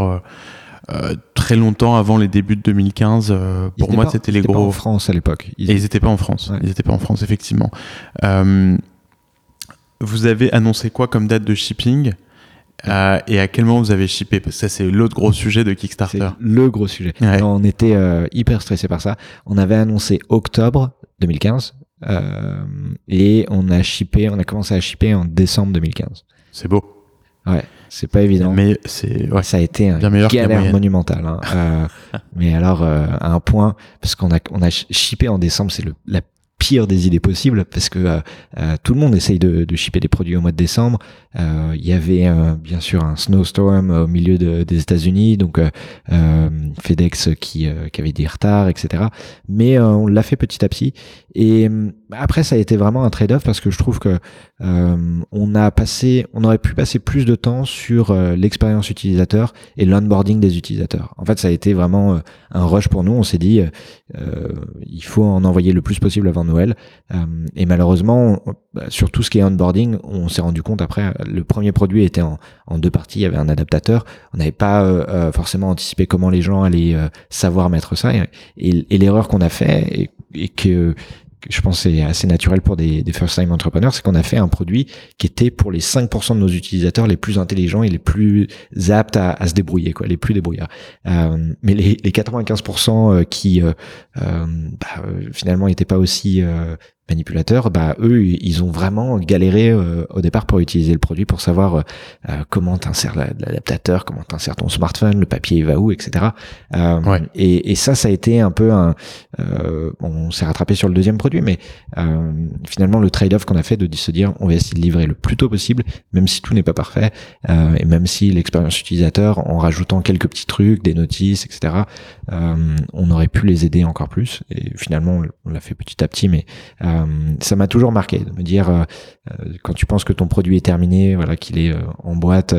Euh, très longtemps avant les débuts de 2015. Euh, pour moi, c'était les gros. Pas en France à l'époque. Et ils n'étaient pas en France. Ils n'étaient pas en France, effectivement. vous avez annoncé quoi comme date de shipping? Euh, et à quel moment vous avez shippé Parce que ça, c'est l'autre gros sujet de Kickstarter. Le gros sujet. On était euh, hyper stressé par ça. On avait annoncé octobre 2015 euh, et on a shippé, on a commencé à shipper en décembre 2015. C'est beau. Ouais, c'est pas évident. Mais c'est ouais, ça a été un galère monumental. Hein. euh, *laughs* mais alors à un point parce qu'on a on a shippé en décembre, c'est le la pire des idées possibles parce que euh, euh, tout le monde essaye de, de shipper des produits au mois de décembre. Euh, il y avait bien sûr un snowstorm au milieu de, des États-Unis, donc FedEx qui, qui avait des retards, etc. Mais on l'a fait petit à petit. Et après, ça a été vraiment un trade-off parce que je trouve que on a passé, on aurait pu passer plus de temps sur l'expérience utilisateur et l'onboarding des utilisateurs. En fait, ça a été vraiment un rush pour nous. On s'est dit, il faut en envoyer le plus possible avant Noël. Euh, et malheureusement, bah, sur tout ce qui est onboarding, on s'est rendu compte après, le premier produit était en, deux parties, il y avait un adaptateur. On n'avait pas euh, euh, forcément anticipé comment les gens allaient savoir mettre ça. Et, l'erreur qu'on a fait, et que je pense c'est assez naturel pour des, first-time entrepreneurs, c'est qu'on a fait un produit qui était pour les 5% de nos utilisateurs les plus intelligents et les plus aptes à, se débrouiller, quoi, les plus débrouillards. Euh, mais les, les 95% euh, qui euh, euh, bah, finalement n'étaient pas aussi manipulateurs, bah eux, ils ont vraiment galéré euh, au départ pour utiliser le produit, pour savoir euh, euh comment t'insères l'adaptateur, comment t'insères ton smartphone, le papier va où, etc. Euh, ouais. et, et, ça, ça a été un peu un. Euh, on s'est rattrapé sur le deuxième produit, mais finalement le trade-off qu'on a fait de se dire, on va essayer de livrer le plus tôt possible, même si tout n'est pas parfait, et même si l'expérience utilisateur, en rajoutant quelques petits trucs, des notices, etc. on aurait pu les aider encore plus. Et finalement, on l'a fait petit à petit, mais euh, ça m'a toujours marqué de me dire euh, euh, quand tu penses que ton produit est terminé, voilà, qu'il est en boîte,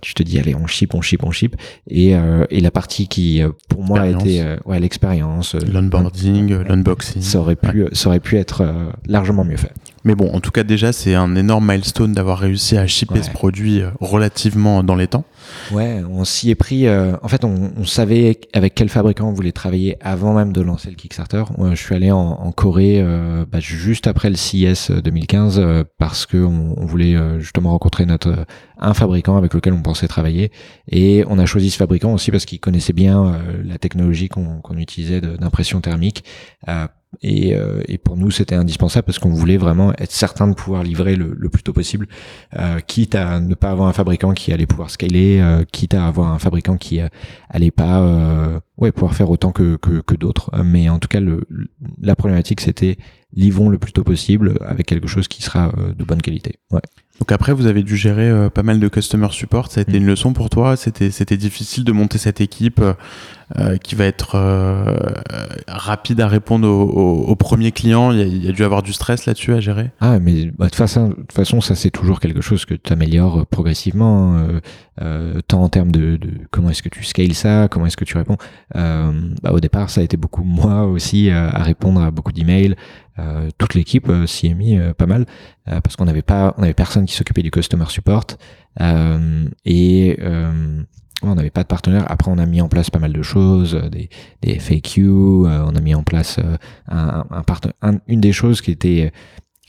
tu te dis allez on ship, on ship, on ship, et, et la partie qui pour moi a été ouais l'expérience, l'onboarding, l'unboxing, ça aurait pu ça aurait pu être largement mieux fait. Mais bon, en tout cas déjà c'est un énorme milestone d'avoir réussi à shipper ce produit relativement dans les temps. Ouais, on s'y est pris. en fait, on, on, savait avec quel fabricant on voulait travailler avant même de lancer le Kickstarter. je suis allé en, en Corée bah, juste après le CES 2015 euh, parce que on, voulait euh, justement rencontrer notre un fabricant avec lequel on pensait travailler et on a choisi ce fabricant aussi parce qu'il connaissait bien euh, la technologie qu'on utilisait d'impression thermique et, euh, et, pour nous, c'était indispensable parce qu'on voulait vraiment être certain de pouvoir livrer le, le plus tôt possible, euh, quitte à ne pas avoir un fabricant qui allait pouvoir scaler, euh, quitte à avoir un fabricant qui euh, allait pas euh, ouais, pouvoir faire autant que, que, que d'autres. Mais en tout cas, le, la problématique, c'était livrons le plus tôt possible avec quelque chose qui sera de bonne qualité. Ouais. Donc après, vous avez dû gérer euh, pas mal de customer support. Ça a été mm. une leçon pour toi. C'était c'était difficile de monter cette équipe euh, qui va être euh, rapide à répondre aux, aux, premiers clients. Il y, a, dû avoir du stress là-dessus à gérer. Ah, mais bah, de façon, de toute façon, ça c'est toujours quelque chose que tu améliores progressivement, hein. tant en termes de, de comment est-ce que tu scales ça, comment est-ce que tu réponds. Bah, au départ, ça a été beaucoup moi aussi à répondre à beaucoup d'emails. Toute l'équipe s'y est mis pas mal parce qu'on n'avait pas, on avait personne qui s'occupait du customer support et on n'avait pas de partenaire. Après, on a mis en place pas mal de choses, des, des FAQ, on a mis en place un, un, une des choses qui était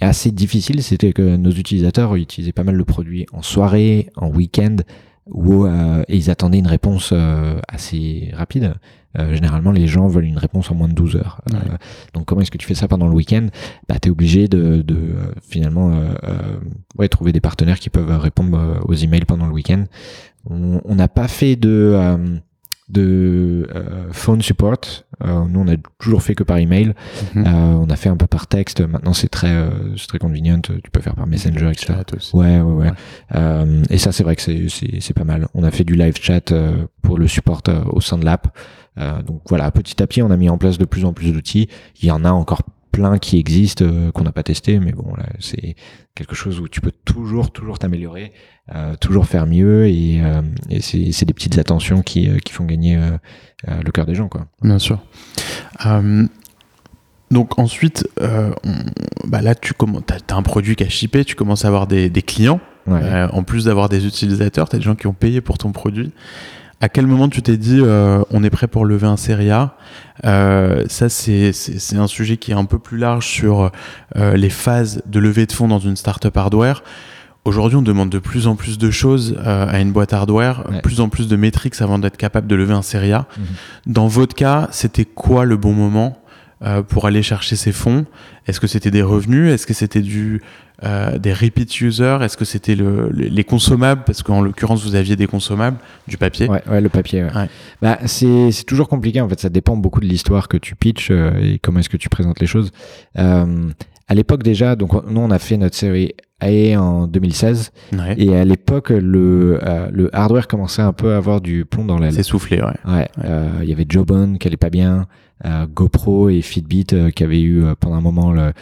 assez difficile, c'était que nos utilisateurs utilisaient pas mal le produit en soirée, en week-end, euh, et ils attendaient une réponse euh, assez rapide. Euh, généralement, les gens veulent une réponse en moins de 12 heures. donc, comment est-ce que tu fais ça pendant le week-end? Bah, Tu es obligé de, de finalement ouais, trouver des partenaires qui peuvent répondre aux emails pendant le week-end. On n'a pas fait de de euh, phone support. Euh, nous, on a toujours fait que par email. Mhm. Euh, on a fait un peu par texte. Maintenant, c'est très, euh, c'est très convenient. Tu peux faire par Messenger, etc. Ouais, ouais, ouais. ouais. et ça, c'est vrai que c'est, c'est, c'est pas mal. On a fait du live chat pour le support au sein de l'app. donc voilà, petit à petit, on a mis en place de plus en plus d'outils. Il y en a encore plein qui existent qu'on n'a pas testé, mais bon, là, c'est quelque chose où tu peux toujours, toujours t'améliorer. Euh, toujours faire mieux et, euh, et c'est des petites attentions qui, euh, qui font gagner le cœur des gens quoi. Bien sûr. donc ensuite, bah là tu as, un produit qui a shippé, tu commences à avoir des, des clients. en plus d'avoir des utilisateurs, tu as des gens qui ont payé pour ton produit. À quel moment tu t'es dit on est prêt pour lever un série A? Ça c'est un sujet qui est un peu plus large sur les phases de levée de fonds dans une startup hardware. Aujourd'hui, on demande de plus en plus de choses euh, à une boîte hardware, plus en plus de métriques avant d'être capable de lever un série A. Mhm. Dans votre cas, c'était quoi le bon moment? Euh, pour aller chercher ces fonds Est-ce que c'était des revenus? Est-ce que c'était du euh, des repeat users? Est-ce que c'était le, les consommables? Parce qu'en l'occurrence, vous aviez des consommables, du papier. Ouais, ouais le papier. Ouais. Bah, c'est toujours compliqué. En fait, ça dépend beaucoup de l'histoire que tu pitches et comment est-ce que tu présentes les choses. à l'époque déjà, donc nous on a fait notre série en 2016. Et à l'époque, le, euh, le hardware commençait un peu à avoir du plomb dans l'aile. C'est soufflé, ouais. Ouais. Euh, il y avait Jobon qui allait pas bien, euh, GoPro et Fitbit qui avaient eu pendant un moment le,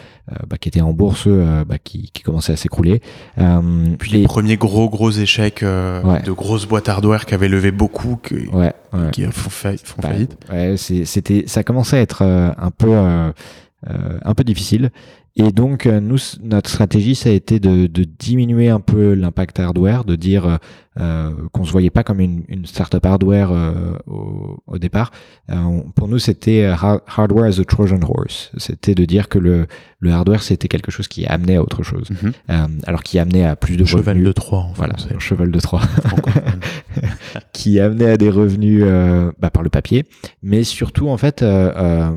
bah, qui était en bourse, bah, qui, qui commençait à s'écrouler. Puis les premiers gros gros échecs de grosses boîtes hardware qui avaient levé beaucoup, qui, ouais, qui font, font bah, faillite. Ouais, c'était, ça commençait à être un peu un peu difficile. Et donc, euh, nous, notre stratégie, ça a été de, de diminuer un peu l'impact hardware, de dire euh, euh, qu'on se voyait pas comme une, une startup hardware euh, au, au, départ. Euh, pour nous, c'était hardware as a Trojan horse. C'était de dire que le, le hardware, c'était quelque chose qui amenait à autre chose. Mhm. alors qui amenait à plus de cheval de Troie. voilà, cheval de Troie. *laughs* qui amenait à des revenus bah, par le papier, mais surtout en fait, à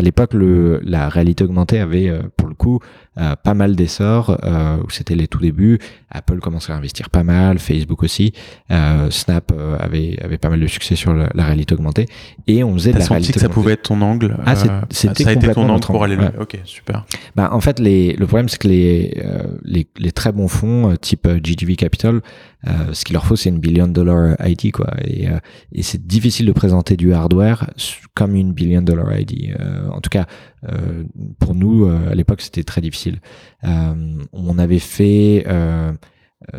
l'époque, la réalité augmentée avait pour le coup euh, pas mal d'essor, euh, où c'était les tout débuts. Apple commençait à investir pas mal, Facebook aussi. Euh, Snap avait, avait pas mal de succès sur la, réalité augmentée. Et on faisait de la réalité que ça pouvait être ton angle Ah, c'était ça a été ton angle pour aller ouais. Ok, super. Bah, en fait, les, le problème, c'est que les, les, les, très bons fonds, type GGV Capital, euh, ce qu'il leur faut, c'est une billion dollar ID, quoi. Et, euh, et c'est difficile de présenter du hardware comme une billion dollar ID. Euh, en tout cas, pour nous, à l'époque, c'était très difficile. on avait fait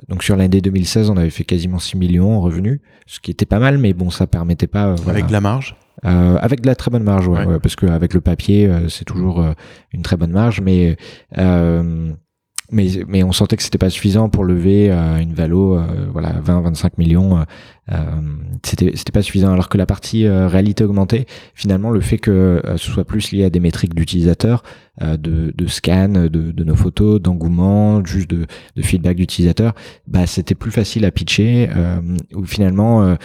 donc sur l'année 2016, on avait fait quasiment 6 millions en revenus, ce qui était pas mal, mais bon, ça permettait pas. Avec de la marge? Euh, avec de la très bonne marge, ouais, ouais. parce qu'avec le papier, c'est toujours une très bonne marge, mais mais mais on sentait que c'était pas suffisant pour lever euh, une valo euh, voilà 20 25 millions euh, c'était c'était pas suffisant. Alors que la partie réalité augmentée finalement le fait que ce soit plus lié à des métriques d'utilisateurs de, de scan de, de nos photos d'engouement juste de, de feedback d'utilisateurs bah c'était plus facile à pitcher ou finalement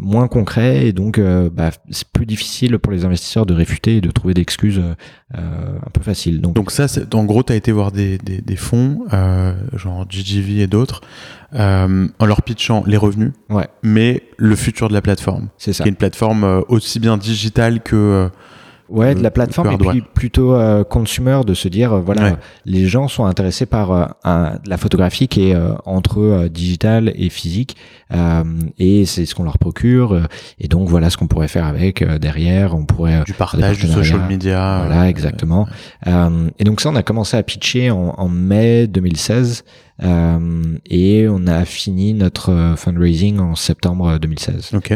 moins concret. Et donc bah, c'est plus difficile pour les investisseurs de réfuter et de trouver des excuses un peu faciles. Donc donc ça en gros tu as été voir des, des, des fonds euh, genre GGV et d'autres, euh, en leur pitchant les revenus, ouais. mais le futur de la plateforme. C'est ça. Qui est une plateforme euh, aussi bien digitale que Ouais, de la plateforme et puis plutôt euh, consumer de se dire voilà les gens sont intéressés par un, la photographie qui est entre digital et physique et c'est ce qu'on leur procure et donc voilà ce qu'on pourrait faire avec derrière on pourrait du partage du social media voilà exactement et donc ça on a commencé à pitcher en, en mai 2016 et on a fini notre fundraising en septembre 2016. Ok.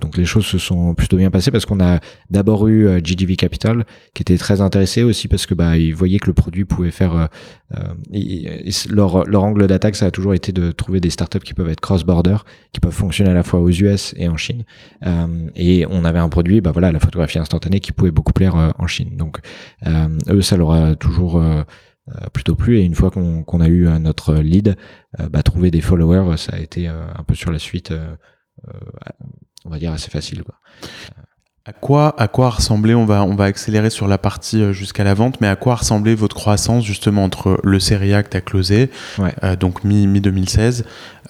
donc les choses se sont plutôt bien passées parce qu'on a d'abord eu GGV Capital qui était très intéressé aussi parce que bah ils voyaient que le produit pouvait faire leur leur angle d'attaque ça a toujours été de trouver des startups qui peuvent être cross border qui peuvent fonctionner à la fois aux US et en Chine et on avait un produit bah voilà la photographie instantanée qui pouvait beaucoup plaire en Chine donc eux ça leur a toujours plutôt plu et une fois qu'on a eu notre lead bah, trouver des followers ça a été un peu sur la suite on va dire assez facile quoi. À quoi, à quoi ressemblait, on va, on va accélérer sur la partie euh, jusqu'à la vente, mais à quoi ressemblait votre croissance justement entre le Serie A que tu as closé, euh, donc mi-2016,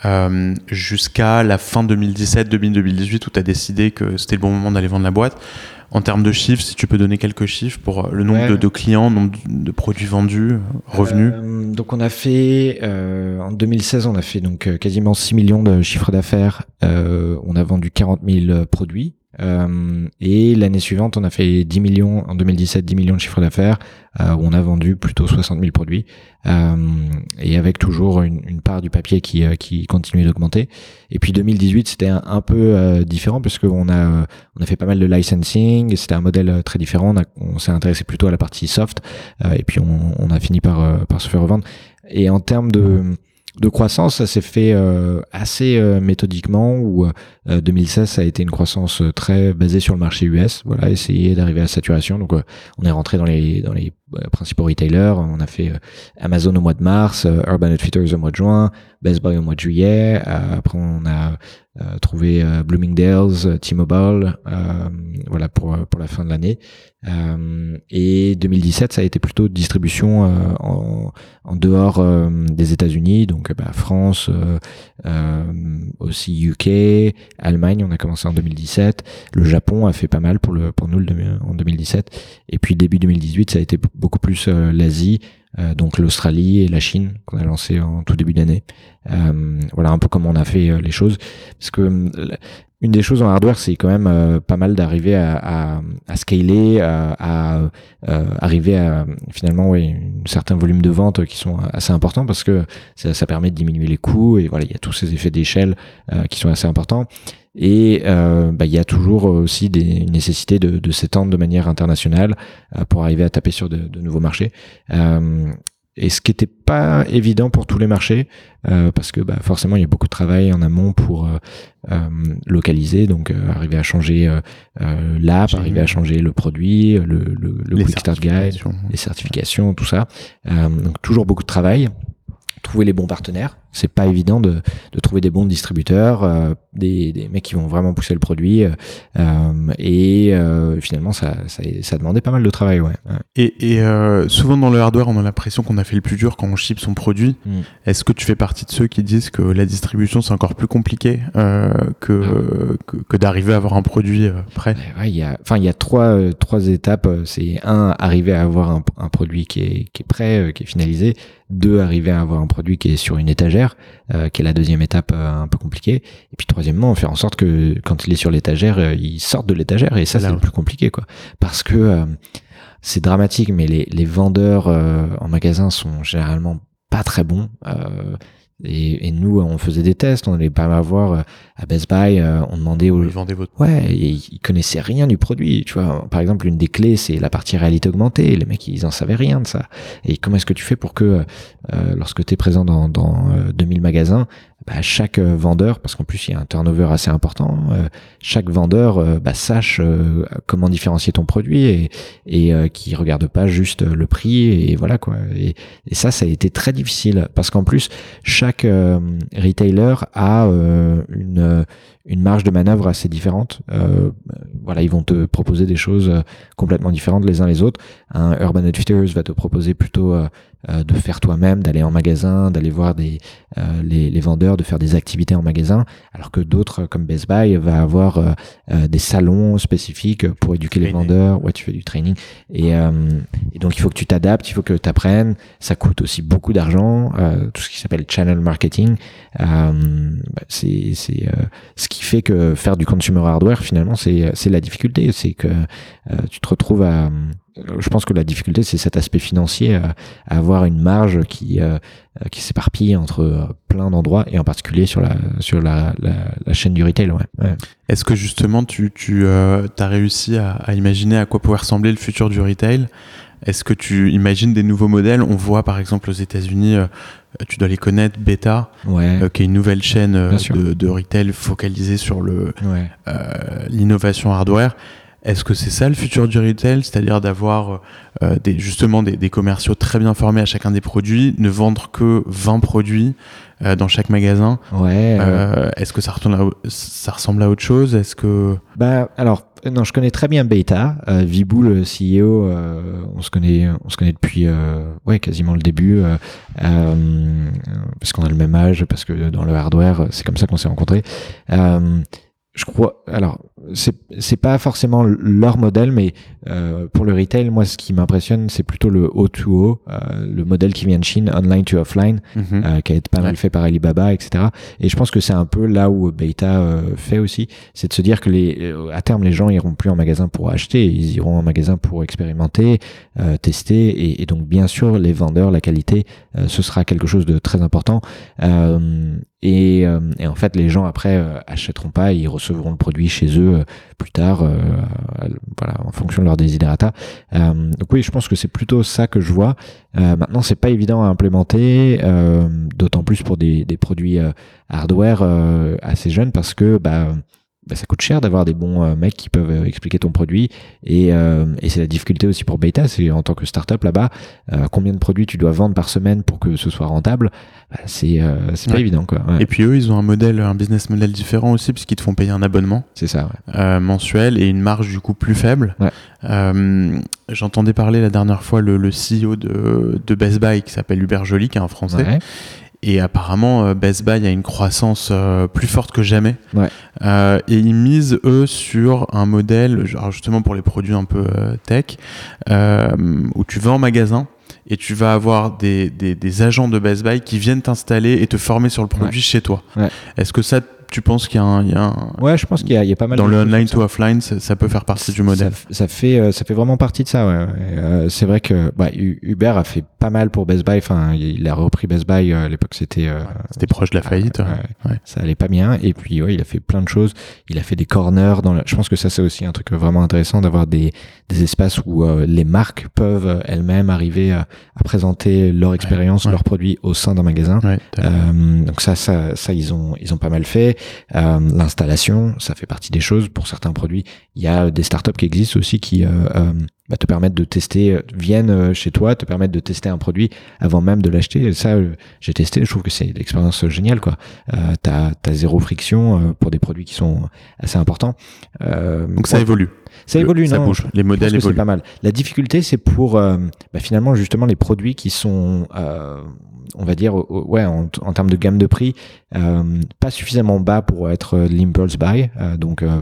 euh, jusqu'à la fin 2017, 2018 où tu as décidé que c'était le bon moment d'aller vendre la boîte en termes de chiffres, si tu peux donner quelques chiffres pour le nombre de, clients, nombre de produits vendus, revenus. donc on a fait en 2016, on a fait donc quasiment 6 millions de chiffres d'affaires. on a vendu 40 000 produits. Euh, et l'année suivante, on a fait 10 millions, en 2017, 10 millions de chiffre d'affaires, euh, où on a vendu plutôt 60 000 produits, euh, et avec toujours une, part du papier qui, qui continuait d'augmenter. Et puis 2018, c'était un, peu différent, parce qu'on a, on a fait pas mal de licensing, c'était un modèle très différent, on, on s'est intéressé plutôt à la partie soft, et puis on, on, a fini par, par se faire revendre. Et en termes de de croissance, ça s'est fait euh, assez euh, méthodiquement où 2016 euh, ça a été une croissance très basée sur le marché US, voilà, essayer d'arriver à saturation. Donc on est rentré dans les dans les principaux retailers, on a fait Amazon au mois de mars, Urban Outfitters au mois de juin, Best Buy au mois de juillet, après on a trouvé Bloomingdale's, T-Mobile, voilà pour pour la fin de l'année. Euh, et 2017, ça a été plutôt distribution euh, en, en, dehors euh, des États-Unis, donc bah, France, aussi UK, Allemagne. On a commencé en 2017. Le Japon a fait pas mal pour le pour nous en 2017. Et puis début 2018, ça a été beaucoup plus l'Asie. donc l'Australie et la Chine qu'on a lancé en tout début d'année. Euh, voilà un peu comment on a fait les choses. Parce que une des choses en hardware, c'est quand même euh, pas mal d'arriver à, scaler, à, euh, arriver à finalement ouais, un certain volume de ventes qui sont assez importants parce que ça, ça permet de diminuer les coûts et voilà, il y a tous ces effets d'échelle euh, qui sont assez importants. Et bah, il y a toujours aussi des nécessités de, de s'étendre de manière internationale pour arriver à taper sur de, de nouveaux marchés et ce qui n'était pas évident pour tous les marchés, euh, parce que bah, forcément il y a beaucoup de travail en amont pour euh, euh localiser, donc euh, arriver à changer euh, l'app, arriver à changer le produit, le, le, le Quick Start Guide, les certifications, tout ça. donc toujours beaucoup de travail trouver les bons partenaires. C'est pas évident de, de, trouver des bons distributeurs, euh, des, des, mecs qui vont vraiment pousser le produit. Euh, et euh, finalement, ça, ça, ça, demandait pas mal de travail. Ouais. Et, et souvent dans le hardware, on a l'impression qu'on a fait le plus dur quand on ship son produit. Mm. Est-ce que tu fais partie de ceux qui disent que la distribution c'est encore plus compliqué que, ah. que, que d'arriver à avoir un produit prêt? Ouais, il y y a trois, trois étapes. C'est un, arriver à avoir un, un produit qui est, qui est prêt, qui est finalisé deux, arriver à avoir un produit qui est sur une étagère, euh, qui est la deuxième étape euh, un peu compliquée. Et puis troisièmement, faire en sorte que quand il est sur l'étagère, euh, il sorte de l'étagère. Et ça, c'est le plus compliqué, quoi. Parce que c'est dramatique, mais les, les vendeurs en magasin sont généralement pas très bons. Et, et, nous, on faisait des tests, on allait pas avoir euh, à Best Buy, euh, on demandait aux... Ils votre... Ouais, ils connaissaient rien du produit, tu vois. Par exemple, une des clés, c'est la partie réalité augmentée. Les mecs, ils en savaient rien de ça. Et comment est-ce que tu fais pour que, euh, lorsque tu es présent dans, dans 2000 magasins, bah, chaque euh, vendeur, parce qu'en plus il y a un turnover assez important, euh, chaque vendeur euh, bah, sache comment différencier ton produit et, et qui regarde pas juste le prix et voilà quoi. Et, et ça, ça a été très difficile parce qu'en plus chaque retailer a une une marge de manœuvre assez différente. Euh, voilà, ils vont te proposer des choses complètement différentes les uns les autres. Un Urban Outfitters va te proposer plutôt euh, de faire toi-même, d'aller en magasin, d'aller voir des, euh, les, les, vendeurs, de faire des activités en magasin, alors que d'autres comme Best Buy va avoir euh, des salons spécifiques pour éduquer les vendeurs. Ouais, tu fais du training et, et donc il faut que tu t'adaptes, il faut que tu apprennes. Ça coûte aussi beaucoup d'argent, tout ce qui s'appelle channel marketing. Bah, c'est c'est ce qui qui fait que faire du consumer hardware, finalement, c'est la difficulté. C'est que tu te retrouves à je pense que la difficulté, c'est cet aspect financier, à, avoir une marge qui, qui s'éparpille entre plein d'endroits et en particulier sur la, sur la, la, chaîne du retail. Ouais. Est-ce que justement, tu, tu as réussi à, à, imaginer à quoi pourrait ressembler le futur du retail est-ce que tu imagines des nouveaux modèles? On voit par exemple aux États-Unis, euh, tu dois les connaître, Beta, euh, qui est une nouvelle chaîne euh, de, retail focalisée sur le l'innovation hardware. Est-ce que c'est ça le futur du retail, c'est-à-dire d'avoir des, justement des, des, commerciaux très bien formés à chacun des produits, ne vendre que 20 produits dans chaque magasin. Ouais. Est-ce que ça ressemble, à, ça ressemble à autre chose? Est-ce que bah alors euh, non, je connais très bien Beta. Euh, Vibou, le CEO, euh, on se connaît, on se connaît depuis, euh, ouais, quasiment le début, euh, parce qu'on a le même âge, parce que dans le hardware, c'est comme ça qu'on s'est rencontrés. je crois, alors c'est c'est pas forcément leur modèle, mais euh, pour le retail, moi, ce qui m'impressionne, c'est plutôt le O2O, euh, le modèle qui vient de Chine, online to offline, mhm. euh, qui a été pas mal fait par Alibaba, etc. Et je pense que c'est un peu là où Beta euh, fait aussi, c'est de se dire que les, à terme, les gens iront plus en magasin pour acheter, ils iront en magasin pour expérimenter, tester, et, et, donc bien sûr, les vendeurs, la qualité, ce sera quelque chose de très important. Et, et, en fait, les gens après achèteront pas, ils recevront le produit chez eux plus tard, voilà, en fonction de leur desiderata. Euh, donc oui, je pense que c'est plutôt ça que je vois. Euh, maintenant, c'est pas évident à implémenter, euh, d'autant plus pour des, produits euh, hardware assez jeunes, parce que bah, bah, ça coûte cher d'avoir des bons euh, mecs qui peuvent euh, expliquer ton produit. Et, euh, et c'est la difficulté aussi pour Beta, c'est en tant que startup là-bas, combien de produits tu dois vendre par semaine pour que ce soit rentable. Bah, c'est c'est pas évident quoi. Et puis eux, ils ont un modèle, un business model différent aussi, puisqu'ils te font payer un abonnement. C'est ça. mensuel et une marge du coup plus faible. J'entendais parler la dernière fois le, le CEO de, de Best Buy qui s'appelle Hubert Joly, qui est un Français. Et apparemment, euh, Best Buy a une croissance euh, plus forte que jamais. Ouais. Euh, et ils misent, eux, sur un modèle, justement pour les produits un peu tech, où tu vas en magasin et tu vas avoir des, des, des, agents de Best Buy qui viennent t'installer et te former sur le produit chez toi. Ouais. Est-ce que ça tu penses qu'il y, y, a un... Ouais, je pense qu'il y, y, a pas mal. Dans le online to offline, ça, peut faire partie du modèle. Ça, ça, fait, euh, ça fait vraiment partie de ça. Ouais. Euh, c'est vrai que bah, Uber a fait pas mal pour Best Buy. Enfin, il a repris Best Buy euh, à l'époque. C'était. c'était proche de la faillite. Ouais, Ça allait pas bien. Et puis, ouais, il a fait plein de choses. Il a fait des corners. Dans Je pense que ça, c'est aussi un truc vraiment intéressant d'avoir des, des espaces où les marques peuvent elles-mêmes arriver à, à, présenter leur expérience, leurs produits au sein d'un magasin. donc ça, ça, ça, ils ont, ils ont pas mal fait. Euh, L'installation, ça fait partie des choses. Pour certains produits, il y a des startups qui existent aussi qui euh, euh bah, te permettent de tester, viennent chez toi, te permettent de tester un produit avant même de l'acheter. Ça, j'ai testé, je trouve que c'est une expérience géniale. quoi. Euh, t'as as zéro friction pour des produits qui sont assez importants. Donc ça évolue. Ça évolue, ça non, bouge. Les modèles évoluent. pas mal. La difficulté, c'est pour bah, finalement justement les produits qui sont on va dire, ouais, en, termes de gamme de prix, euh, pas suffisamment bas pour être l'impulse buy, euh, donc euh,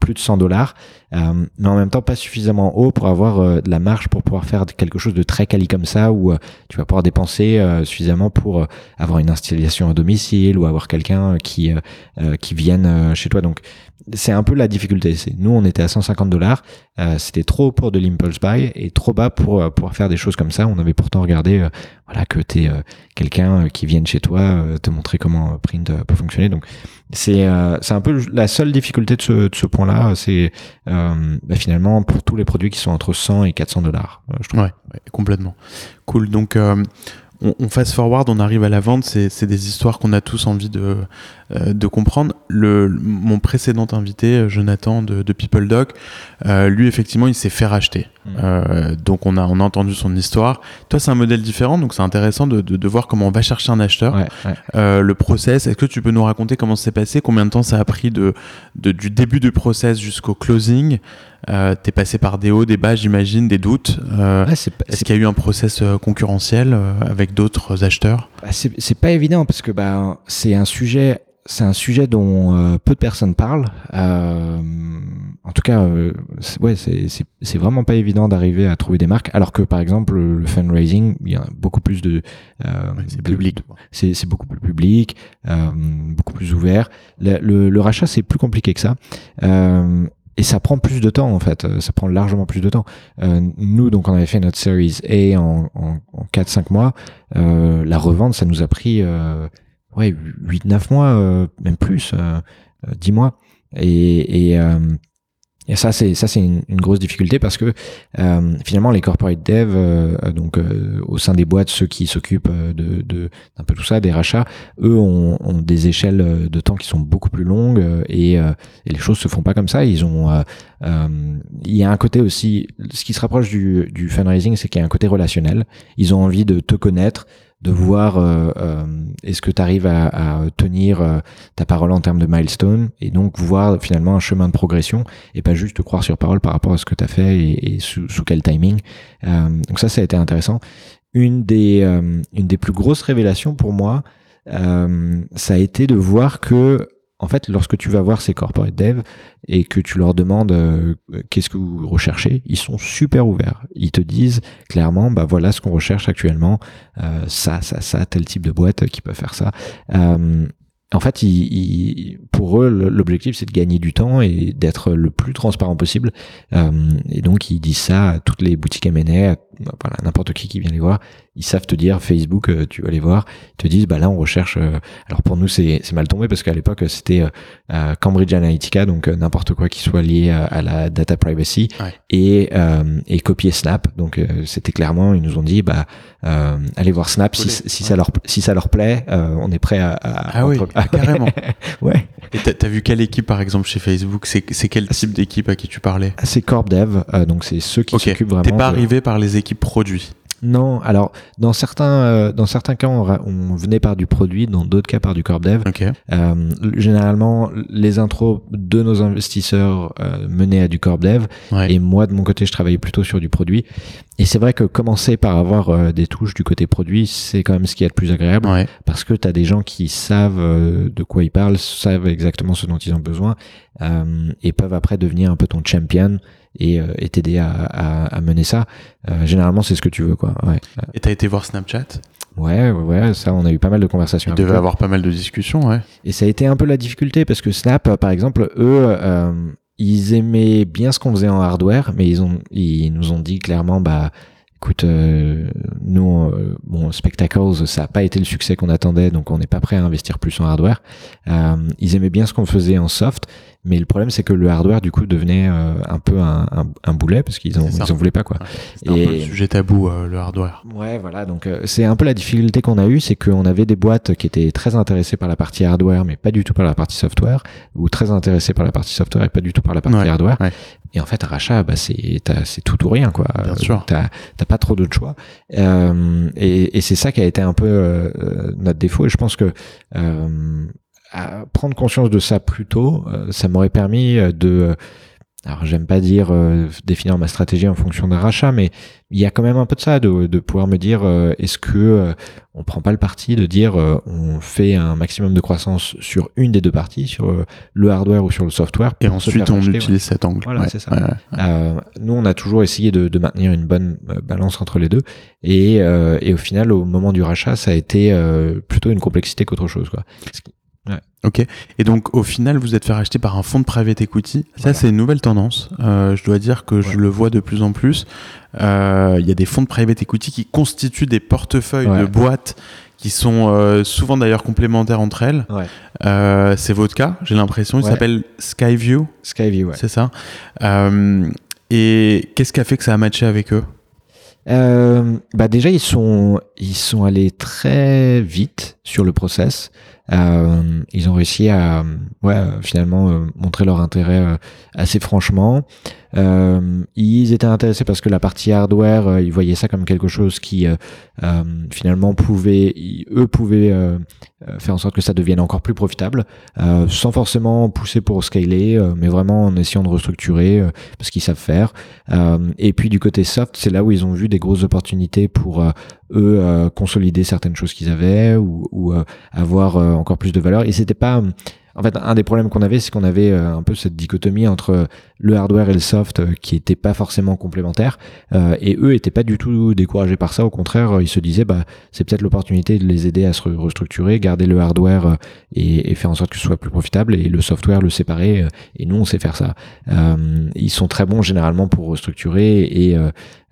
plus de 100 dollars, euh, mais en même temps pas suffisamment haut pour avoir euh, de la marge pour pouvoir faire quelque chose de très quali comme ça, où tu vas pouvoir dépenser suffisamment pour avoir une installation à domicile ou avoir quelqu'un qui qui vienne chez toi. Donc c'est un peu la difficulté. Nous, on était à 150 dollars. Euh, c'était trop pour de l'impulse buy et trop bas pour euh, pouvoir faire des choses comme ça. On avait pourtant regardé, euh, voilà, que t'es quelqu'un qui vienne chez toi te montrer comment print peut fonctionner. Donc c'est c'est un peu la seule difficulté de ce, de ce point-là. C'est bah, finalement pour tous les produits qui sont entre 100 et 400 dollars. je trouve. Ouais, ouais, complètement. Cool. Donc on, on fast forward, on arrive à la vente, c'est des histoires qu'on a tous envie de, euh, de comprendre. Le, mon précédent invité, euh, Jonathan de, de PeopleDoc, euh, lui effectivement, il s'est fait racheter. Mmh. Euh, donc on a, on a entendu son histoire. Toi, c'est un modèle différent, donc c'est intéressant de, de, de, voir comment on va chercher un acheteur. Ouais, ouais. Euh, le process, est-ce que tu peux nous raconter comment ça s'est passé, combien de temps ça a pris de, de du début du process jusqu'au closing? Euh, T'es passé par des hauts, des bas, j'imagine, des doutes. Euh, ouais, Est-ce qu'il y a eu un process concurrentiel avec d'autres acheteurs? Bah, c'est pas évident parce que bah, c'est un sujet c'est un sujet dont euh, peu de personnes parlent. Euh, en tout cas, euh, ouais, c'est vraiment pas évident d'arriver à trouver des marques. Alors que par exemple le fundraising, il y a beaucoup plus de, euh, c'est public. C'est beaucoup plus public, euh, beaucoup plus ouvert. Le, le, le rachat c'est plus compliqué que ça. Et ça prend plus de temps en fait, ça prend largement plus de temps. nous donc on avait fait notre series A en, en, en 4-5 mois. la revente ça nous a pris ouais, 8-9 mois, euh, même plus, euh, 10 euh, mois. Et, et, euh, et ça, c'est ça, c'est une, une, grosse difficulté parce que euh, finalement, les corporate dev, euh, donc euh, au sein des boîtes, ceux qui s'occupent de, de d'un peu tout ça, des rachats, eux ont, ont, des échelles de temps qui sont beaucoup plus longues et, et les choses se font pas comme ça. Ils ont, il y a un côté aussi, ce qui se rapproche du, du fundraising, c'est qu'il y a un côté relationnel. Ils ont envie de te connaître de voir euh, euh, est-ce que tu arrives à, à tenir euh, ta parole en termes de milestone et donc voir finalement un chemin de progression et pas juste te croire sur parole par rapport à ce que tu as fait et, sous, sous, quel timing. donc ça, ça a été intéressant. Une des, une des plus grosses révélations pour moi, ça a été de voir que en fait, lorsque tu vas voir ces corporate devs et que tu leur demandes euh, qu'est-ce que vous recherchez, ils sont super ouverts. Ils te disent clairement, bah voilà ce qu'on recherche actuellement, euh, ça, ça, ça, tel type de boîte qui peut faire ça. Euh, en fait, ils, pour eux, l'objectif c'est de gagner du temps et d'être le plus transparent possible. et donc, ils disent ça à toutes les boutiques M&A, voilà, n'importe qui qui vient les voir ils savent te dire Facebook, euh, tu vas les voir, ils te disent bah là on recherche. Euh, alors pour nous c'est c'est mal tombé parce qu'à l'époque c'était euh, Cambridge Analytica, donc n'importe quoi qui soit lié à, la data privacy et et copier Snap. Donc c'était clairement ils nous ont dit bah allez voir Snap si, si ça leur si ça leur plaît, on est prêt à, à ah oui *laughs* carrément ouais. Et t'as as vu quelle équipe par exemple chez Facebook? C'est c'est quel type d'équipe à qui tu parlais? C'est Corp Dev, donc c'est ceux qui s'occupent vraiment. T'es pas arrivé par les équipes produits non, alors dans certains euh, dans certains cas on, venait par du produit, dans d'autres cas par du corp dev. Euh, généralement les intros de nos investisseurs euh, menaient à du corp dev. Et moi de mon côté je travaillais plutôt sur du produit. Et c'est vrai que commencer par avoir des touches du côté produit, c'est quand même ce qui est le plus agréable. Parce que tu as des gens qui savent de quoi ils parlent, savent exactement ce dont ils ont besoin et peuvent après devenir un peu ton champion et, euh, et t'aider à, à, à, mener ça. Euh, généralement, c'est ce que tu veux, quoi. Ouais. Et t'as été voir Snapchat? Ouais, ouais, ça, on a eu pas mal de conversations. Il devait avoir pas mal de discussions, ouais. Et ça a été un peu la difficulté parce que Snap, par exemple, eux, euh, ils aimaient bien ce qu'on faisait en hardware, mais ils ont, ils nous ont dit clairement, bah, écoute, euh, nous, euh, bon, Spectacles, ça n'a pas été le succès qu'on attendait, donc on n'est pas prêt à investir plus en hardware. Euh, ils aimaient bien ce qu'on faisait en soft, mais le problème c'est que le hardware du coup devenait euh, un peu un, un, un boulet parce qu'ils en, ils en voulaient pas quoi. C'est un peu le sujet tabou le hardware. Ouais, voilà. Donc c'est un peu la difficulté qu'on a eu, c'est qu'on avait des boîtes qui étaient très intéressées par la partie hardware, mais pas du tout par la partie software, ou très intéressées par la partie software et pas du tout par la partie hardware. Et en fait, rachat, bah, c'est c'est tout ou rien, quoi. Bien sûr. T'as pas trop d'autres choix. Euh, et, et c'est ça qui a été un peu euh, notre défaut. Et je pense que euh, à prendre conscience de ça plus tôt, euh, ça m'aurait permis de alors j'aime pas dire euh, définir ma stratégie en fonction d'un rachat, mais il y a quand même un peu de ça, de, de pouvoir me dire euh, est-ce que euh, on prend pas le parti de dire on fait un maximum de croissance sur une des deux parties, sur le hardware ou sur le software, et ensuite on utilise cet angle. Voilà, c'est ça. nous on a toujours essayé de, de, maintenir une bonne balance entre les deux, et, et au final au moment du rachat ça a été plutôt une complexité qu'autre chose, quoi. Ok. Et donc au final, vous êtes fait racheter par un fonds de private equity. Ça, c'est une nouvelle tendance. Euh, je dois dire que je le vois de plus en plus. Euh, il y a des fonds de private equity qui constituent des portefeuilles de boîtes qui sont euh, souvent d'ailleurs complémentaires entre elles. C'est votre cas, j'ai l'impression. Il s'appelle Skyview. Skyview, ouais. C'est ça. Et qu'est-ce qui a fait que ça a matché avec eux? Bah déjà ils sont ils sont allés très vite sur le process. Euh, ils ont réussi à ouais, finalement euh, montrer leur intérêt euh, assez franchement. Euh, ils étaient intéressés parce que la partie hardware, ils voyaient ça comme quelque chose qui finalement pouvait, eux pouvaient faire en sorte que ça devienne encore plus profitable, sans forcément pousser pour scaler, mais vraiment en essayant de restructurer parce qu'ils savent faire. et puis du côté soft, c'est là où ils ont vu des grosses opportunités pour eux consolider certaines choses qu'ils avaient ou, ou avoir encore plus de valeur. Et c'était pas en fait, un des problèmes qu'on avait, c'est qu'on avait euh, un peu cette dichotomie entre le hardware et le soft euh, qui n'étaient pas forcément complémentaires. Euh, et eux étaient pas du tout découragés par ça. Au contraire, ils se disaient, bah, c'est peut-être l'opportunité de les aider à se restructurer, garder le hardware et, faire en sorte que ce soit plus profitable et le software le séparer. et nous, on sait faire ça. ils sont très bons généralement pour restructurer et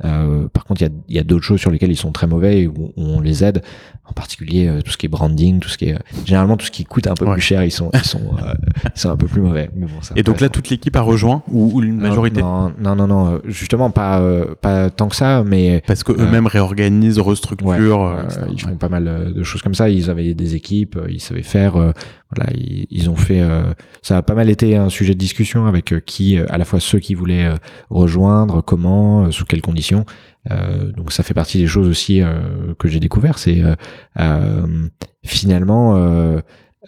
par contre, il y a, d'autres choses sur lesquelles ils sont très mauvais et où, on les aide en particulier tout ce qui est branding, tout ce qui est généralement tout ce qui coûte un peu plus cher, ils sont sont, euh, *laughs* un peu plus mauvais. et donc là, toute l'équipe a rejoint ou, une majorité non, non, non, non, justement pas, euh, pas tant que ça, mais parce que eux-mêmes réorganisent, restructurent. Euh, ils font pas mal de choses comme ça. Ils avaient des équipes, ils savaient faire. Voilà, ils, ont fait. ça a pas mal été un sujet de discussion avec qui, à la fois ceux qui voulaient rejoindre, comment, sous quelles conditions. donc ça fait partie des choses aussi que j'ai découvert. C'est finalement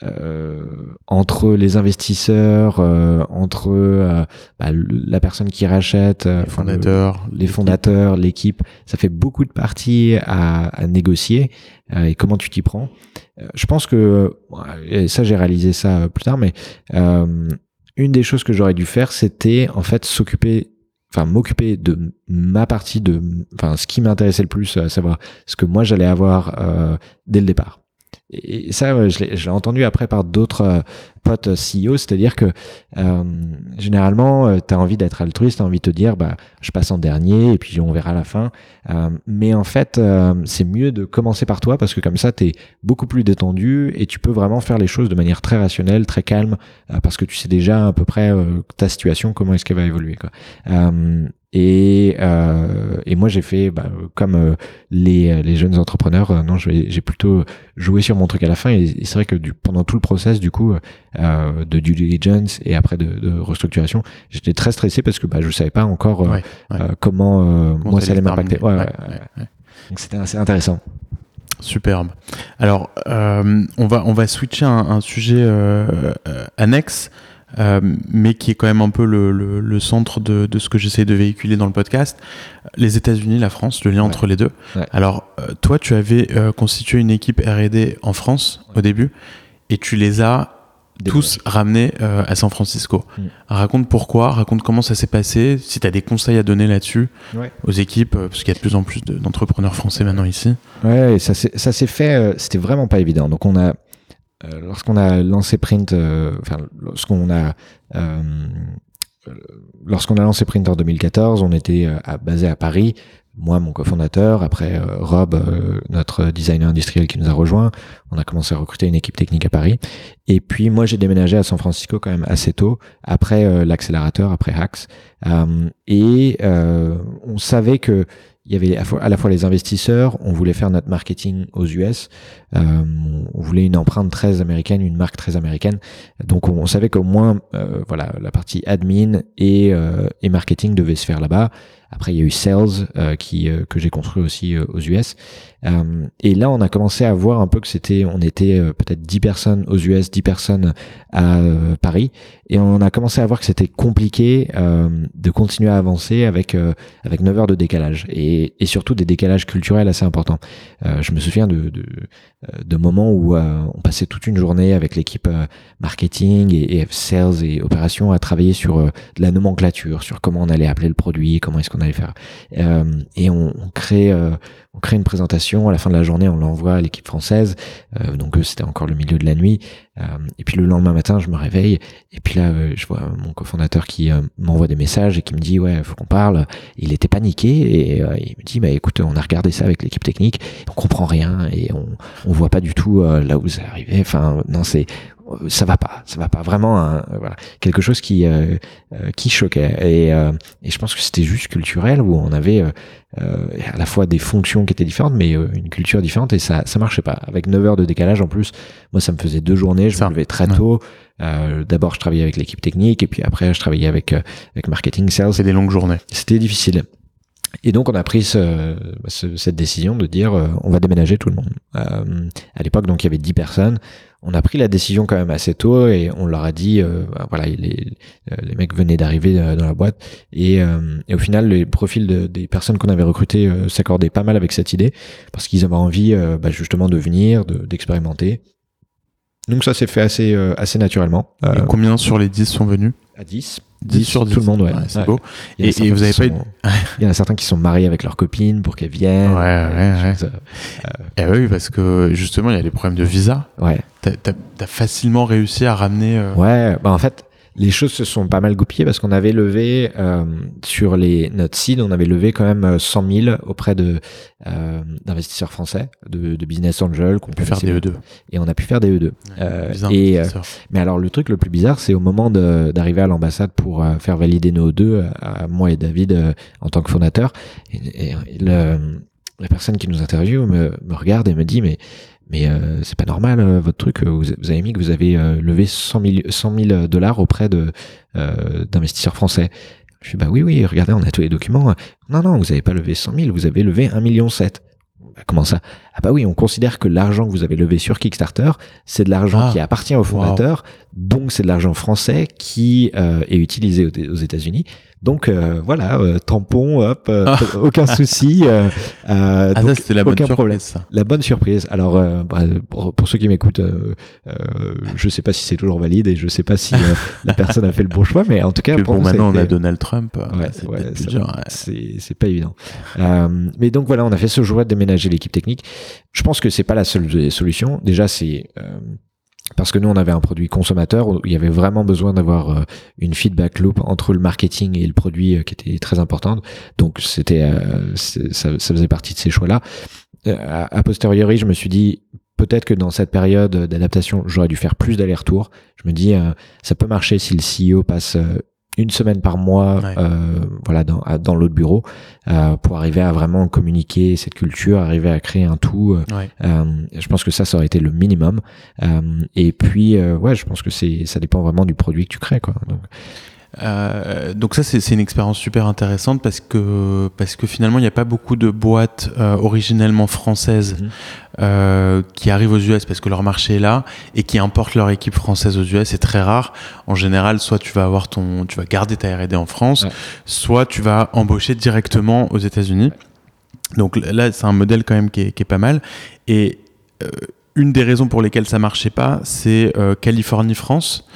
euh, entre les investisseurs, euh, entre euh, bah, la personne qui rachète, les fondateurs, les fondateurs, l'équipe, ça fait beaucoup de parties à, à négocier. et comment tu t'y prends Je pense que et ça j'ai réalisé ça plus tard, mais une des choses que j'aurais dû faire, c'était en fait s'occuper enfin m'occuper de ma partie de enfin ce qui m'intéressait le plus à savoir ce que moi j'allais avoir euh, dès le départ. Et ça, je l'ai entendu après par d'autres euh, potes CEO, c'est-à-dire que euh, généralement, euh, tu as envie d'être altruiste, tu as envie de te dire, bah, je passe en dernier et puis on verra à la fin. Euh, mais en fait, euh, c'est mieux de commencer par toi parce que comme ça, tu es beaucoup plus détendu et tu peux vraiment faire les choses de manière très rationnelle, très calme, parce que tu sais déjà à peu près ta situation, comment est-ce qu'elle va évoluer. Et, euh, et moi, j'ai fait bah, comme euh, les, les jeunes entrepreneurs. Euh, non, j'ai plutôt joué sur mon truc à la fin. Et, c'est vrai que pendant tout le process, du coup, euh, de due diligence et après de, de restructuration, j'étais très stressé parce que bah, je savais pas encore comment, moi ça allait m'impacter. Donc c'était assez intéressant. Superbe. Alors, on va on va switcher un, un sujet annexe. Euh, mais qui est quand même un peu le, le, le centre de, de, ce que j'essaie de véhiculer dans le podcast. Les États-Unis, la France, le lien entre les deux. Alors, euh, toi, tu avais euh, constitué une équipe R&D en France au début, et tu les as tous ramenés à San Francisco. Mm. Raconte pourquoi, raconte comment ça s'est passé, si tu as des conseils à donner là-dessus aux équipes, parce qu'il y a de plus en plus d'entrepreneurs français maintenant ici. Ouais, ça s'est fait, c'était vraiment pas évident. Donc on a euh, lorsqu'on a lancé Print, euh, enfin, lorsqu'on a euh, lorsqu'on a lancé Print en 2014, on était à, basé à Paris. Moi, mon cofondateur, après Rob, notre designer industriel qui nous a rejoint, on a commencé à recruter une équipe technique à Paris. Et puis moi, j'ai déménagé à San Francisco quand même assez tôt, après l'accélérateur, après Hacks. et on savait que il y avait à la fois les investisseurs, on voulait faire notre marketing aux US, euh, on voulait une empreinte très américaine, une marque très américaine. Donc on, savait qu'au moins, euh, voilà, la partie admin et, euh, et marketing devait se faire là-bas. Après, il y a eu Sales euh, qui que j'ai construit aussi aux US. et là, on a commencé à voir un peu que c'était, on était peut-être 10 personnes aux US, 10 personnes à Paris, et on a commencé à voir que c'était compliqué de continuer à avancer avec avec 9 heures de décalage et, et surtout des décalages culturels assez importants. je me souviens de, de euh, de moments où euh, on passait toute une journée avec l'équipe euh, marketing et, sales et opérations à travailler sur de la nomenclature, sur comment on allait appeler le produit, comment est-ce qu'on allait faire. et on, crée on crée une présentation, à la fin de la journée, on l'envoie à l'équipe française. Euh, donc c'était encore le milieu de la nuit. Euh, et puis le lendemain matin, je me réveille et puis là, je vois mon cofondateur qui m'envoie des messages et qui me dit ouais, faut qu'on parle. Il était paniqué et il me dit bah écoute, on a regardé ça avec l'équipe technique, on comprend rien et on on voit pas du tout là où c'est arrivé. Enfin non, c'est ça va pas, ça va pas vraiment. Hein, voilà, quelque chose qui euh, euh, qui choquait. Et, euh, et je pense que c'était juste culturel où on avait à la fois des fonctions qui étaient différentes, mais une culture différente et ça ça marchait pas. Avec 9 heures de décalage en plus, moi ça me faisait deux journées. Je me levais très tôt. D'abord je travaillais avec l'équipe technique et puis après je travaillais avec avec marketing sales. C'est des longues journées. C'était difficile. Et donc on a pris ce, cette décision de dire on va déménager tout le monde. à l'époque donc il y avait 10 personnes on a pris la décision quand même assez tôt et on leur a dit, euh, bah, voilà, les, euh, les mecs venaient d'arriver euh, dans la boîte et, et, au final, les profils des personnes qu'on avait recrutées s'accordaient pas mal avec cette idée parce qu'ils avaient envie bah, justement de venir, d'expérimenter. Donc ça s'est fait assez, assez naturellement. combien sur les 10 sont venus? À 10. 10 sur tout le monde, ouais. c'est beau. Et, vous avez pas eu... *laughs* Il y en a certains qui sont mariés avec leurs copines pour qu'elles viennent. Ouais, ouais, ouais. Et oui, parce que justement, il y a des problèmes de visa. Ouais. T'as as, facilement réussi à ramener. Euh, ouais, bah en fait, les choses se sont pas mal goupillées parce qu'on avait levé euh, sur les notre seed, on avait levé quand même 100 euh, 000 auprès de euh, d'investisseurs français, de, de business angels qu'on peut faire des E2 et on a pu faire des E2. Euh, et mais alors le truc le plus bizarre, c'est au moment d'arriver à l'ambassade pour faire valider nos E2, à moi et David en tant que fondateur, et, le, la personne qui nous interviewe me, me regarde et me dit mais mais euh, c'est pas normal euh, votre truc. Vous, vous, avez mis que vous avez euh, levé 100 000, dollars auprès de d'investisseurs français. Je suis bah oui oui regardez on a tous les documents. Non non vous avez pas levé 100 000 vous avez levé 1 million 7. Bah, comment ça? Ah bah oui, on considère que l'argent que vous avez levé sur Kickstarter, c'est de l'argent ah. qui appartient au fondateur, donc c'est de l'argent français qui est utilisé aux États-Unis. Donc euh, voilà, euh, tampon, hop, euh, ah. *laughs* aucun souci. ah, ça c'était la bonne surprise. Ça. La bonne surprise. Alors bah, pour, ceux qui m'écoutent, je sais pas si c'est toujours valide et je sais pas si *laughs* la personne a fait le bon choix, mais en tout cas, pour maintenant on a Donald Trump. Ouais, c'est pas évident. mais donc voilà, on a fait ce choix de déménager l'équipe technique. Je pense que c'est pas la seule solution. Déjà, c'est parce que nous on avait un produit consommateur où il y avait vraiment besoin d'avoir euh, une feedback loop entre le marketing et le produit euh, qui était très importante donc c'était euh, ça, faisait partie de ces choix là a posteriori je me suis dit peut-être que dans cette période d'adaptation j'aurais dû faire plus d'allers-retours. Je me dis ça peut marcher si le CEO passe une semaine par mois euh, voilà dans, dans l'autre bureau euh, pour arriver à vraiment communiquer cette culture arriver à créer un tout euh, je pense que ça ça aurait été le minimum. Et puis ouais je pense que c'est ça dépend vraiment du produit que tu crées quoi. Donc euh, donc ça c'est une expérience super intéressante parce que parce que finalement il n'y a pas beaucoup de boîtes euh, originellement françaises mhm. euh, qui arrivent aux US parce que leur marché est là et qui importent leur équipe française aux US c'est très rare. En général soit tu vas avoir ton tu vas garder ta R&D en France soit tu vas embaucher directement aux États-Unis. Donc là c'est un modèle quand même qui est, qui est pas mal. Et euh, une des raisons pour lesquelles ça marchait pas c'est Californie France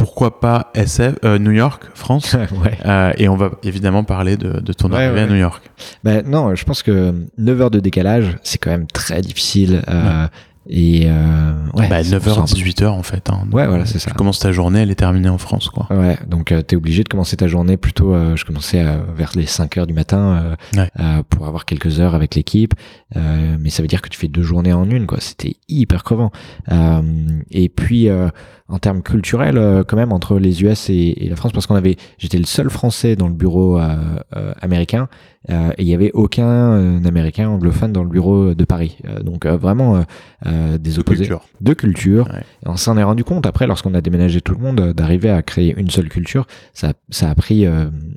pourquoi pas SF, euh, New York, France *laughs* euh, Et on va évidemment parler de, ton arrivée à New York. Ben, non, je pense que 9 heures de décalage, c'est quand même très difficile. Euh, et euh, ouais, bah, 9h, 18h en fait. Hein. Ouais, voilà, c'est ça. Tu commences ta journée, elle est terminée en France, quoi. Ouais, donc euh, t'es obligé de commencer ta journée plutôt. Euh, je commençais vers les 5h du matin euh, pour avoir quelques heures avec l'équipe. mais ça veut dire que tu fais deux journées en une, quoi. C'était hyper crevant. et puis en termes culturels, quand même entre les US et, et la France, parce qu'on avait, j'étais le seul Français dans le bureau américain. Euh, et il y avait aucun euh, américain anglophone dans le bureau de Paris. Euh, donc vraiment des opposés de culture. on s'en est rendu compte après lorsqu'on a déménagé tout le monde d'arriver à créer une seule culture. Ça, ça a pris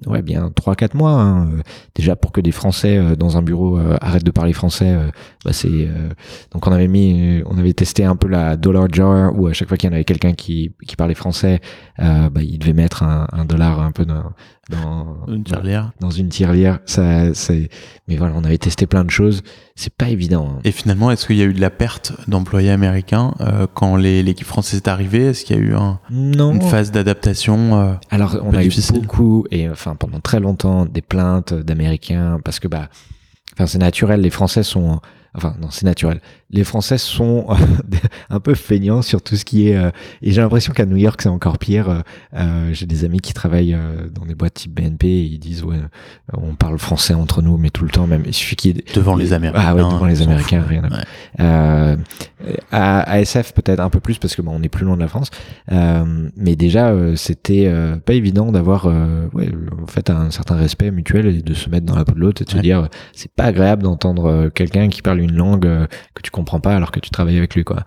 ouais bien trois quatre mois hein. déjà pour que des Français dans un bureau arrêtent de parler français. bah c'est donc on avait mis on avait testé un peu la dollar jar où à chaque fois qu'il y en avait quelqu'un qui qui parlait français, bah il devait mettre un, un dollar un peu dans dans une tirelire. Dans, une tirelire. Ça, c'est, mais voilà, on avait testé plein de choses. C'est pas évident. Hein. Et finalement, est-ce qu'il y a eu de la perte d'employés américains euh, quand l'équipe française est arrivée? Est-ce qu'il y a eu un, une phase d'adaptation euh, Alors, on a eu beaucoup et enfin pendant très longtemps des plaintes d'Américains parce que bah, enfin c'est naturel. Les Français sont enfin non c'est naturel les Français sont *laughs* un peu feignants sur tout ce qui est euh, et j'ai l'impression qu'à New York c'est encore pire euh, euh, j'ai des amis qui travaillent dans des boîtes type BNP et ils disent ouais on parle français entre nous mais tout le temps même il suffit qu'il ait devant les Américains. Ah ouais devant les Américains rien à, à, SF peut-être un peu plus parce que bon, on est plus loin de la France. Mais déjà c'était pas évident d'avoir ouais, en fait un certain respect mutuel et de se mettre dans la peau de l'autre et de se dire c'est pas agréable d'entendre quelqu'un qui parle une langue que tu comprends pas alors que tu travailles avec lui quoi.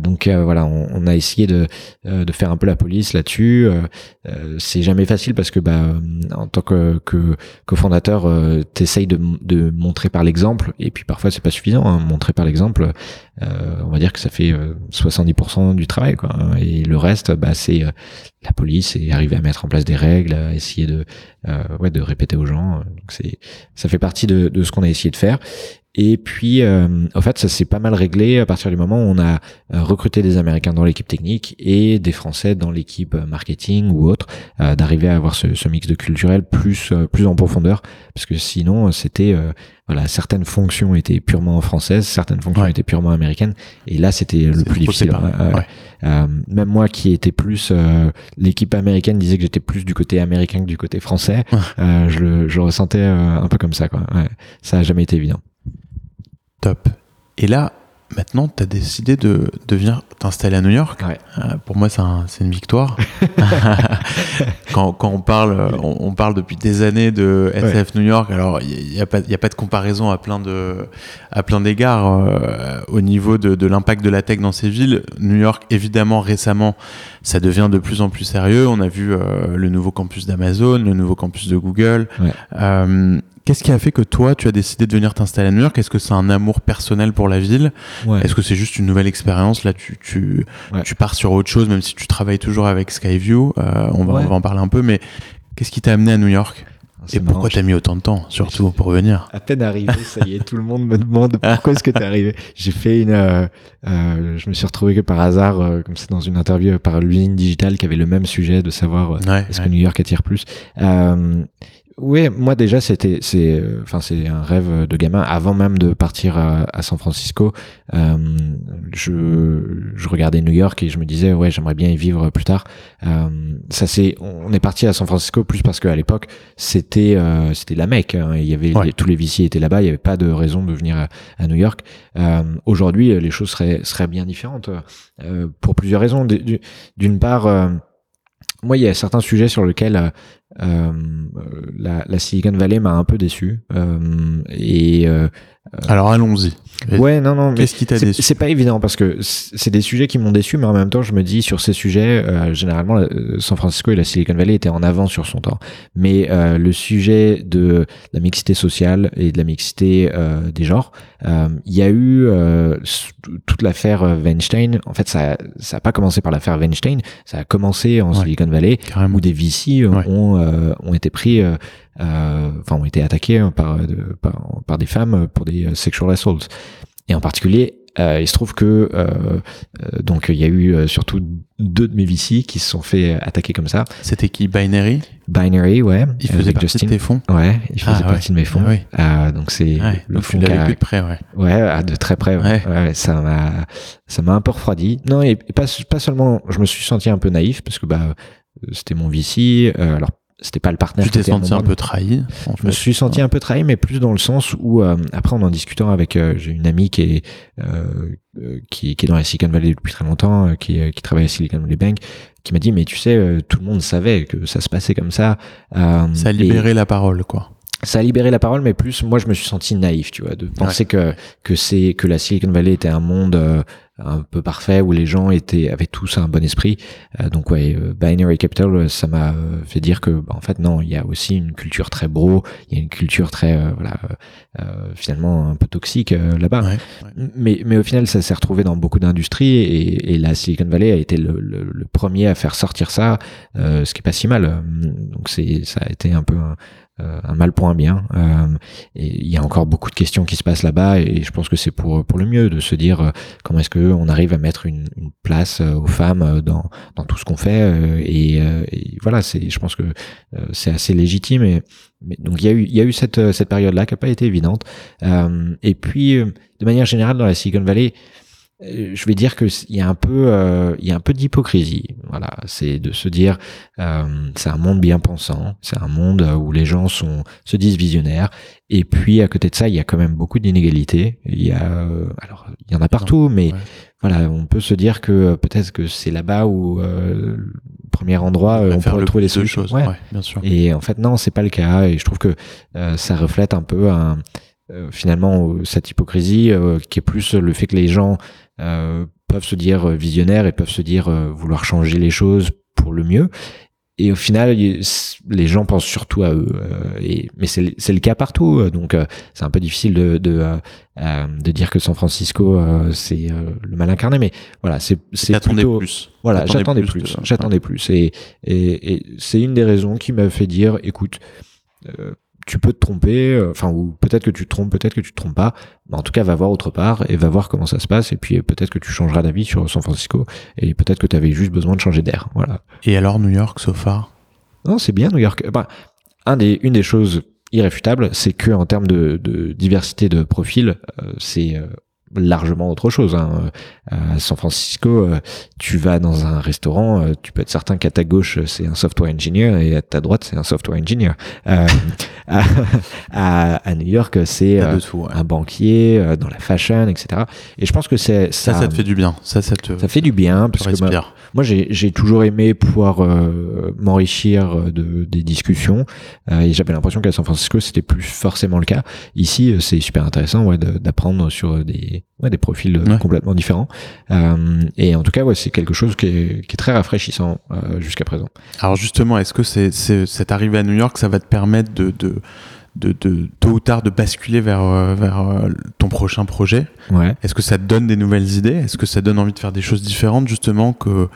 donc voilà, on, on, a essayé de de faire un peu la police là-dessus. c'est jamais facile parce que bah en tant que que, que fondateur, t'essayes de de montrer par l'exemple et puis parfois c'est pas suffisant. Hein, montrer par l'exemple, on va dire que ça fait 70% du travail quoi. Et le reste, bah c'est la police et arriver à mettre en place des règles, à essayer de euh, ouais de répéter aux gens. Donc c'est ça fait partie de, de ce qu'on a essayé de faire. Et puis, euh, en fait, ça s'est pas mal réglé à partir du moment où on a euh, recruté des Américains dans l'équipe technique et des Français dans l'équipe marketing ou autre, euh, d'arriver à avoir ce, ce, mix de culturel plus plus en profondeur, parce que sinon, c'était voilà, certaines fonctions étaient purement françaises, certaines fonctions étaient purement américaines, et là, c'était le plus difficile. même moi, qui était plus l'équipe américaine disait que j'étais plus du côté américain que du côté français. je, le, je ressentais un peu comme ça. Quoi. ça a jamais été évident. Top. Et là, maintenant, tu as décidé de, de venir t'installer à New York. Euh, pour moi, c'est un, une victoire. *laughs* quand, quand, on parle, on, parle depuis des années de SF New York. Alors, il n'y a, pas, a pas de comparaison à plein de, à plein d'égards euh, au niveau de, de l'impact de la tech dans ces villes. New York, évidemment, récemment, ça devient de plus en plus sérieux. On a vu euh, le nouveau campus d'Amazon, le nouveau campus de Google. Qu'est-ce qui a fait que toi, tu as décidé de venir t'installer à New York? Est-ce que c'est un amour personnel pour la ville? Est-ce que c'est juste une nouvelle expérience? Là, tu, tu, tu pars sur autre chose, même si tu travailles toujours avec Skyview. Euh, on, va, on va en parler un peu, mais qu'est-ce qui t'a amené à New York? Et pourquoi t'as mis autant de temps, surtout pour venir? À peine arrivé, ça y est, tout le monde me demande *laughs* pourquoi est-ce que t'es arrivé. J'ai fait une, euh, euh, je me suis retrouvé que par hasard, euh, comme c'est dans une interview par l'usine digitale qui avait le même sujet de savoir est-ce que New York attire plus. Oui, moi déjà c'était c'est enfin c'est un rêve de gamin avant même de partir à, San Francisco. Euh, je je regardais New York et je me disais ouais j'aimerais bien y vivre plus tard. Euh, ça c'est on est parti à San Francisco plus parce qu'à l'époque c'était euh, c'était la Mecque. Hein. il y avait tous les VC étaient là-bas. Il y avait pas de raison de venir à, à New York. Aujourd'hui les choses seraient seraient bien différentes pour plusieurs raisons. D'une part moi, il y a certains sujets sur lesquels euh, la, la, Silicon Valley m'a un peu déçu. Euh, et euh, alors allons-y. Ouais, non, non. Qu'est-ce qui t'a déçu C'est pas évident parce que c'est des sujets qui m'ont déçu, mais en même temps, je me dis sur ces sujets, euh, généralement, San Francisco et la Silicon Valley étaient en avance sur son temps. Mais euh, le sujet de la mixité sociale et de la mixité euh, des genres, il y a eu toute l'affaire Weinstein. En fait, ça, ça a pas commencé par l'affaire Weinstein, ça a commencé en Silicon Valley, où des VC ont, ont été pris euh, enfin ont été attaqués hein, par, par, par, des femmes pour des euh, sexual assaults. Et en particulier, euh, il se trouve que euh, euh, donc il y a eu surtout deux de mes VC qui se sont fait attaquer comme ça. C'était qui? Binary Binary, ouais. Il faisait partie de tes fonds? Ouais, il faisait ah, partie de mes fonds. Ah, donc c'est le fond de près, ouais. Ouais, de très près. Ouais. ouais ça m'a ça m'a un peu refroidi. Non, et pas pas seulement, je me suis senti un peu naïf parce que bah c'était mon VC. alors c'était pas le partenaire. Tu t'es senti un peu trahi Je me suis senti un peu trahi, mais plus dans le sens où euh, après en en discutant avec euh, j'ai une amie qui est euh, qui, qui, est dans la Silicon Valley depuis très longtemps, qui, qui travaille à Silicon Valley Bank, qui m'a dit mais tu sais tout le monde savait que ça se passait comme ça. ça a libéré la parole quoi ça a libéré la parole, mais plus moi je me suis senti naïf, tu vois, de penser que que c'est que la Silicon Valley était un monde un peu parfait où les gens étaient avaient tous un bon esprit. Euh, donc ouais, euh, Binary Capital, ça m'a euh, fait dire que bah, en fait non, il y a aussi une culture très bro, il y a une culture très voilà finalement un peu toxique là-bas. Mais mais au final, ça s'est retrouvé dans beaucoup d'industries et, et, la Silicon Valley a été le, le, premier à faire sortir ça, ce qui est pas si mal. Donc c'est ça a été un peu un, euh, un mal pour un bien. Euh, et il y a encore beaucoup de questions qui se passent là-bas et je pense que c'est pour pour le mieux de se dire euh, comment est-ce que on arrive à mettre une, une place aux femmes dans dans tout ce qu'on fait et, voilà c'est je pense que c'est assez légitime et mais, donc il y a eu il y a eu cette cette période là qui a pas été évidente et puis de manière générale dans la Silicon Valley euh, je vais dire que il y a un peu euh, il y a un peu d'hypocrisie voilà. C'est de se dire euh, c'est un monde bien pensant c'est un monde où les gens sont se disent visionnaires. Et puis à côté de ça il y a quand même beaucoup d'inégalités. Il y a alors il y en a partout mais voilà on peut se dire que peut-être que c'est là-bas où le premier endroit on pourrait trouver les solutions. ouais. bien sûr. et en fait non c'est pas le cas. Et je trouve que ça reflète un peu un finalement cette hypocrisie qui est plus le fait que les gens peuvent se dire visionnaires et peuvent se dire vouloir changer les choses pour le mieux et au final, les gens pensent surtout à eux. Euh, et, mais c'est le cas partout, euh, donc euh, c'est un peu difficile de, de, de, dire que San Francisco c'est le mal incarné. Mais voilà, c'est c'est plutôt plus. Voilà, j'attendais plus. J'attendais plus. Et, et, et c'est une des raisons qui m'a fait dire, écoute tu peux te tromper, euh, enfin ou peut-être que tu te trompes, peut-être que tu te trompes pas. Mais en tout cas, va voir autre part et va voir comment ça se passe. Et puis peut-être que tu changeras d'avis sur San Francisco et peut-être que tu avais juste besoin de changer d'air. Voilà. Et alors New York, so far? Non, c'est bien New York. Bah, un des, une des choses irréfutables, c'est que en termes de, de diversité de profils, euh, c'est euh, largement autre chose. Hein. À San Francisco, euh, tu vas dans un restaurant, euh, tu peux être certain qu'à ta gauche c'est un software engineer et à ta droite c'est un software engineer. Euh, *laughs* à, à, New York, c'est un banquier dans la fashion, etc. Et je pense que c'est ça, ça, te fait du bien. Ça, ça te ça fait du bien parce que moi, moi j'ai toujours aimé pouvoir m'enrichir de des discussions et j'avais l'impression qu'à San Francisco c'était plus forcément le cas. Ici, c'est super intéressant ouais, d'apprendre sur des ouais, des profils complètement différents. Euh, et en tout cas, ouais, c'est quelque chose qui est, qui est très rafraîchissant euh, jusqu'à présent. Alors justement, est-ce que c'est, c'est, cette arrivée à New York, ça va te permettre de, de de, de, tôt ou tard de basculer vers, euh, vers euh, ton prochain projet. Ouais. Est-ce que ça te donne des nouvelles idées? Est-ce que ça donne envie de faire des choses différentes justement que,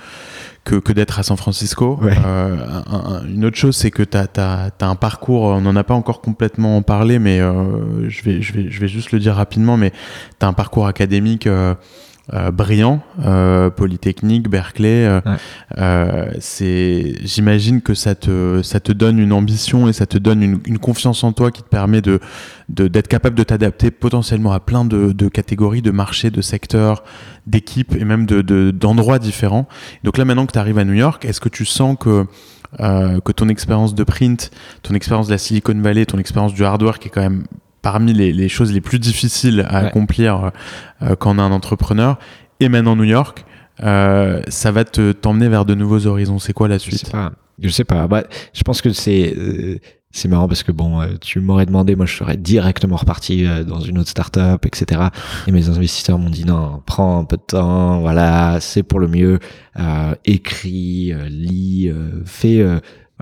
que, que d'être à San Francisco? Euh, Une autre chose, c'est que tu as, as, as, un parcours, on n'en a pas encore complètement parlé, mais euh, je, vais, je, vais, je vais juste le dire rapidement, mais tu as un parcours académique euh, brillant, euh, Polytechnique, Berkeley. Euh, euh, c'est, j'imagine que ça te, ça te donne une ambition et ça te donne une, une confiance en toi qui te permet de, de d'être capable de t'adapter potentiellement à plein de, de, catégories, de marchés, de secteurs, d'équipes et même de, de, d'endroits différents. Donc là, maintenant que tu arrives à New York, est-ce que tu sens que euh, que ton expérience de print, ton expérience de la Silicon Valley, ton expérience du hardware qui est quand même parmi les, les, choses les plus difficiles à accomplir euh, euh, quand on est un entrepreneur, et maintenant New York, euh, ça va te t'emmener vers de nouveaux horizons. C'est quoi la suite Je sais pas. Je sais pas. Bah, je pense que c'est euh, c'est marrant parce que bon, tu m'aurais demandé, moi je serais directement reparti dans une autre startup, etc. Et mes investisseurs m'ont dit non, prends un peu de temps, voilà, c'est pour le mieux. Euh, écris, lis, fais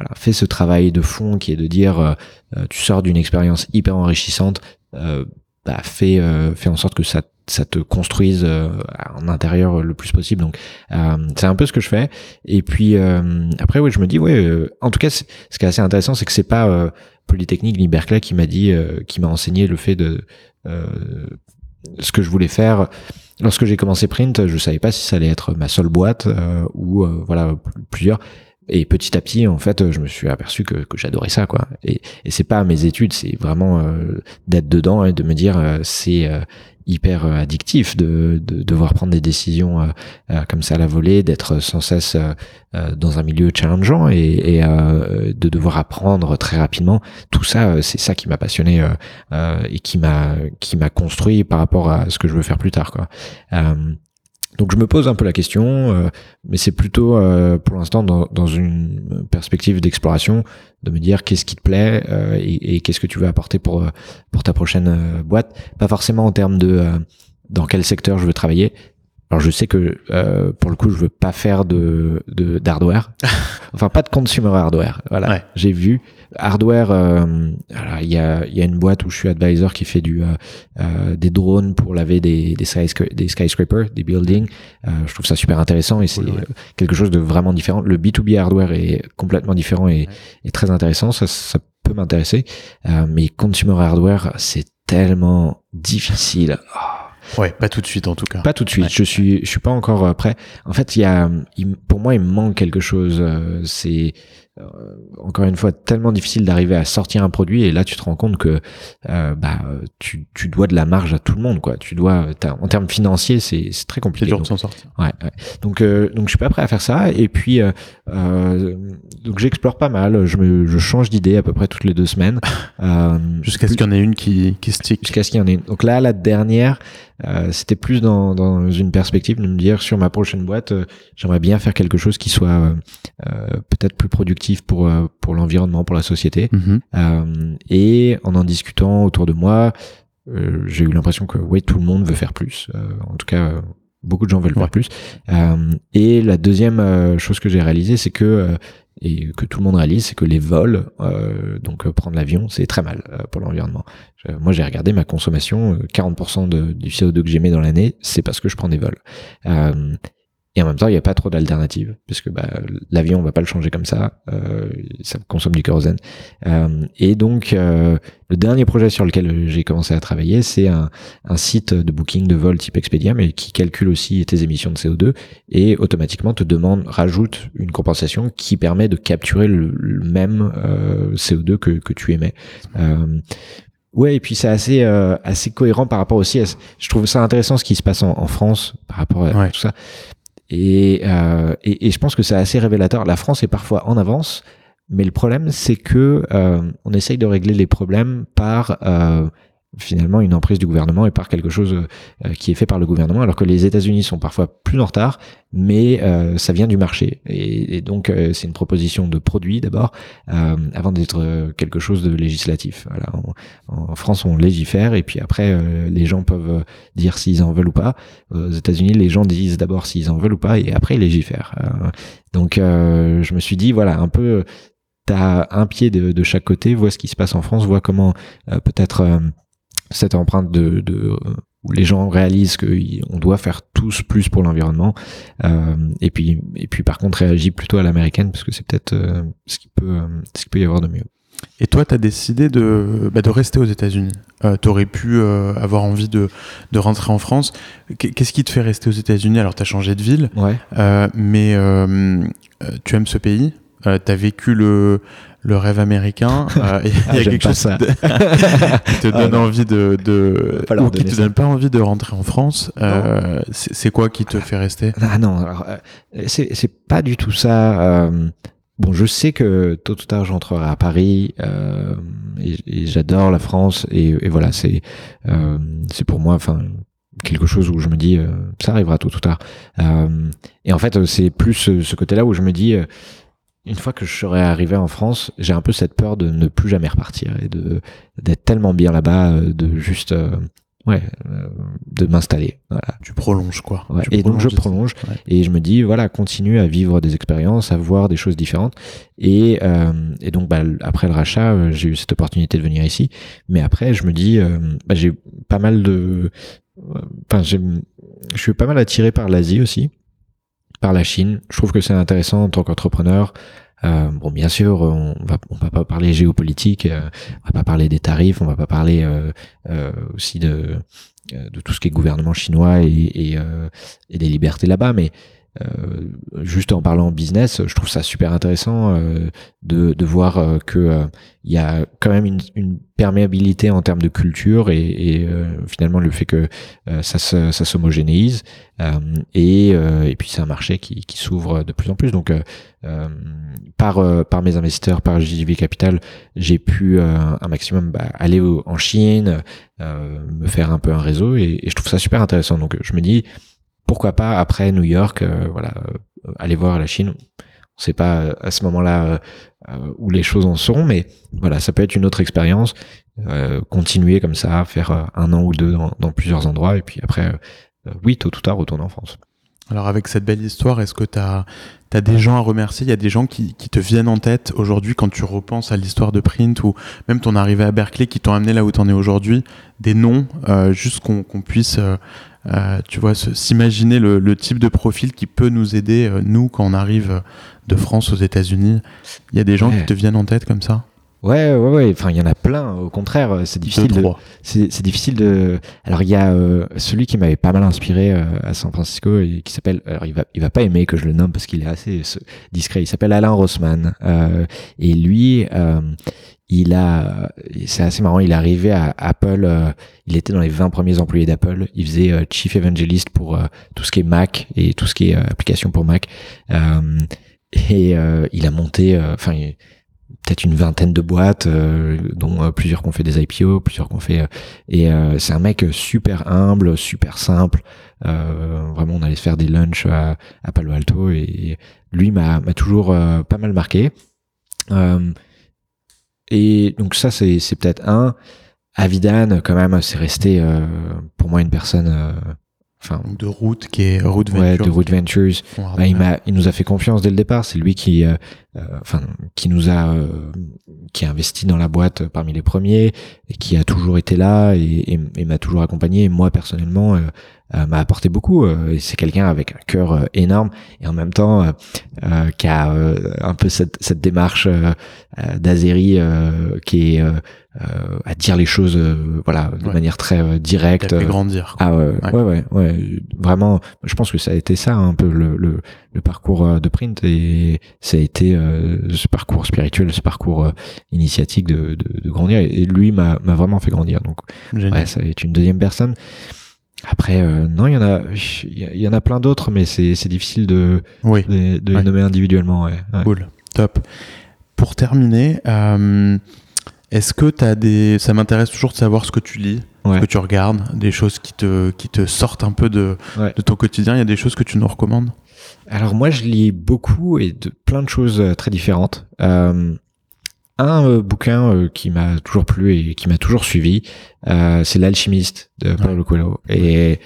voilà, fais ce travail de fond qui est de dire, euh, euh, tu sors d'une expérience hyper enrichissante, euh, bah, fais, euh, fais en sorte que ça, ça te construise en intérieur le plus possible. Donc, c'est un peu ce que je fais. Et puis après, oui, je me dis, ouais, en tout cas, ce qui est assez intéressant, c'est que c'est pas Polytechnique ni Berkeley qui m'a dit, qui m'a enseigné le fait de ce que je voulais faire. Lorsque j'ai commencé Print, je savais pas si ça allait être ma seule boîte ou voilà plusieurs. Et petit à petit, en fait, je me suis aperçu que, que j'adorais ça, quoi. Et, et c'est pas mes études, c'est vraiment euh, d'être dedans et de me dire euh, c'est euh, hyper addictif de, de, devoir prendre des décisions comme ça à la volée, d'être sans cesse dans un milieu challengeant et, et de devoir apprendre très rapidement. Tout ça, c'est ça qui m'a passionné et qui m'a qui m'a construit par rapport à ce que je veux faire plus tard, quoi. Donc je me pose un peu la question, euh, mais c'est plutôt euh, pour l'instant dans, une perspective d'exploration, de me dire qu'est-ce qui te plaît euh, et, et qu'est-ce que tu veux apporter pour pour ta prochaine boîte. Pas forcément en termes de dans quel secteur je veux travailler. Alors je sais que pour le coup je veux pas faire de d'hardware, *laughs* enfin pas de consumer hardware. Voilà, j'ai vu hardware, euh, il y a, y a une boîte où je suis advisor qui fait du, euh, euh des drones pour laver des, des, des skyscrapers, des buildings. Euh, je trouve ça super intéressant et c'est quelque chose de vraiment différent. Le B2B hardware est complètement différent et, et très intéressant. Ça, ça peut m'intéresser. mais consumer hardware, c'est tellement difficile. Oh. Ouais, pas tout de suite en tout cas. Pas tout de suite. Je suis, je suis pas encore prêt. En fait, il y a, pour moi, il me manque quelque chose. C'est euh, encore une fois tellement difficile d'arriver à sortir un produit et là tu te rends compte que euh, bah tu, tu dois de la marge à tout le monde quoi. Tu dois en termes financiers c'est c'est très compliqué. Dur de s'en sortir. ouais, ouais, donc euh, donc je suis pas prêt à faire ça. Et puis euh, euh donc j'explore pas mal. Je me je change d'idée à peu près toutes les deux semaines. *laughs* Jusqu'à ce qu'il y en ait une qui qui stick. Jusqu'à ce qu'il y en ait une. Donc là la dernière euh, c'était plus dans, dans une perspective de me dire sur ma prochaine boîte, euh, j'aimerais bien faire quelque chose qui soit euh, peut-être plus productif pour pour l'environnement, pour la société. Mm-hmm. et en en discutant autour de moi, j'ai eu l'impression que ouais, tout le monde veut faire plus. en tout cas, beaucoup de gens veulent faire plus. et la deuxième chose que j'ai réalisé, c'est que et que tout le monde réalise, c'est que les vols, euh, donc euh, prendre l'avion, c'est très mal euh, pour l'environnement. Moi, j'ai regardé ma consommation, 40% de, du CO2 que j'émets dans l'année, c'est parce que je prends des vols. Et en même temps, il n'y a pas trop d'alternatives, puisque bah, l'avion, on va pas le changer comme ça, euh, ça consomme du kérosène. Euh, et donc, euh, le dernier projet sur lequel j'ai commencé à travailler, c'est un, un, site de booking de vol type Expedia, mais qui calcule aussi tes émissions de CO2 et automatiquement te demande, rajoute une compensation qui permet de capturer le, même euh, CO2 que, que tu émets. Euh, Ouais, et puis c'est assez euh, assez cohérent par rapport aussi. À, je trouve ça intéressant ce qui se passe en, en France par rapport à tout ça. Et, euh, et, je pense que c'est assez révélateur. La France est parfois en avance, mais le problème, c'est que euh, on essaye de régler les problèmes par euh, finalement une emprise du gouvernement et par quelque chose euh, qui est fait par le gouvernement, alors que les États-Unis sont parfois plus en retard, mais euh, ça vient du marché. Et, donc euh, c'est une proposition de produit d'abord, avant d'être quelque chose de législatif. Voilà. En, France, on légifère et puis après, les gens peuvent dire s'ils en veulent ou pas. Aux États-Unis, les gens disent d'abord s'ils en veulent ou pas et après ils légifèrent. donc je me suis dit, voilà, un peu, t'as un pied de, de, chaque côté, vois ce qui se passe en France, vois comment peut-être cette empreinte de, de où les gens réalisent qu'on doit faire tous plus pour l'environnement euh, et puis et puis par contre réagit plutôt à l'américaine parce que c'est peut-être euh, ce qui peut euh, ce qui peut y avoir de mieux. Et toi, tu as décidé de, bah, de rester aux États-Unis. Euh, tu aurais pu euh, avoir envie de, de rentrer en France. Qu'est-ce qui te fait rester aux États-Unis? Alors, tu as changé de ville, ouais. euh, mais tu aimes ce pays? tu as vécu le, le rêve américain. *laughs* Euh, il y a ah, quelque chose ça. qui te donne envie de, de ou qui te donne pas envie de rentrer en France. Euh, c'est quoi qui te fait rester? Ah non, alors euh, c'est pas du tout ça. Euh, bon, je sais que tôt ou tard j'entrerai à Paris euh, et, et j'adore la France et, et voilà, c'est c'est pour moi, enfin quelque chose où je me dis ça arrivera tôt ou tard. et en fait, c'est plus ce côté-là où je me dis une fois que je serai arrivé en France, j'ai un peu cette peur de ne plus jamais repartir et de d'être tellement bien là-bas, euh, de juste euh, ouais, euh, de m'installer. Voilà. Tu prolonges quoi? et donc je prolonge et je me dis voilà, continue à vivre des expériences, à voir des choses différentes. Et, euh, et donc bah, après le rachat, j'ai eu cette opportunité de venir ici. Mais après, je me dis bah, j'ai pas mal de, enfin je suis pas mal attiré par l'Asie aussi par la Chine. Je trouve que c'est intéressant en tant qu'entrepreneur. Euh, bon, bien sûr, on va on va pas parler géopolitique, euh, on va pas parler des tarifs, on va pas parler euh, euh aussi de de tout ce qui est gouvernement chinois et et, et des libertés là-bas, mais euh, juste en parlant business, je trouve ça super intéressant euh, de, de voir euh, que il y a quand même une, une, perméabilité en termes de culture et, et finalement le fait que ça, se, ça s'homogénéise et, et puis c'est un marché qui, qui s'ouvre de plus en plus. Donc par par mes investisseurs, par JV Capital, j'ai pu un maximum bah, aller en Chine, me faire un peu un réseau et, et je trouve ça super intéressant. Donc je me dis pourquoi pas après New York, euh, voilà, euh, aller voir la Chine. On sait pas euh, à ce moment-là où les choses en seront, mais voilà, ça peut être une autre expérience. continuer comme ça, faire un an ou deux dans, plusieurs endroits, et puis après, oui, tôt ou tard, retourner en France. Alors avec cette belle histoire, est-ce que tu as, des gens à remercier? Il y a des gens qui, te viennent en tête aujourd'hui quand tu repenses à l'histoire de Print ou même ton arrivée à Berkeley qui t'ont amené là où tu en es aujourd'hui? Des noms, juste qu'on puisse tu vois, s'imaginer le, le, type de profil qui peut nous aider, euh, nous, quand on arrive de France aux États-Unis. Il y a des gens qui te viennent en tête comme ça? Ouais, ouais, ouais. Enfin, il y en a plein. Au contraire, c'est difficile. de, c'est, difficile de. Alors, il y a euh, celui qui m'avait pas mal inspiré à San Francisco et qui s'appelle. Alors, il va, il va pas aimer que je le nomme parce qu'il est assez discret. Il s'appelle Alain Rossman. et lui, il a, c'est assez marrant, il est arrivé à Apple, euh, il était dans les 20 premiers employés d'Apple, il faisait euh, Chief Evangelist pour euh, tout ce qui est Mac et tout ce qui est application pour Mac. et il a monté, enfin, peut-être une vingtaine de boîtes, dont plusieurs qu'on fait des IPO, plusieurs qu'on fait... et c'est un mec super humble, super simple. vraiment, on allait se faire des lunchs à, à Palo Alto et, lui m'a toujours pas mal marqué. Euh, et donc ça, c'est peut-être un. Avidan, quand même, c'est resté pour moi une personne enfin de route qui est route Ventures. Ouais, de route Ventures. Bah, il m'a, il nous a fait confiance dès le départ. C'est lui qui, euh, euh, enfin, qui nous a, euh, qui a investi dans la boîte parmi les premiers et qui a toujours été là et, et, m'a toujours accompagné. Et moi personnellement, m'a apporté beaucoup. et c'est quelqu'un avec un cœur énorme et en même temps qui a un peu cette, cette démarche d'Azeri qui est euh, à dire les choses euh, voilà de manière très euh, directe grandir ah ouais, ouais ouais ouais, vraiment je pense que ça a été ça un peu le, le, le parcours de print et ça a été ce parcours spirituel ce parcours initiatique de, de, de, grandir et lui m'a vraiment fait grandir donc ouais ça est une deuxième personne après, non, il y en a, il y en a plein d'autres, mais c'est c'est difficile de oui. de, de les nommer individuellement. Ouais. Cool, top. Pour terminer, euh, est-ce que tu as des. Ça m'intéresse toujours de savoir ce que tu lis, ce que tu regardes, des choses qui te, qui te sortent un peu de, de ton quotidien. Il y a des choses que tu nous recommandes? Alors, moi, je lis beaucoup et de plein de choses euh, très différentes. Euh, un euh, bouquin qui m'a toujours plu et qui m'a toujours suivi, c'est L'Alchimiste de Paulo Coelho. Et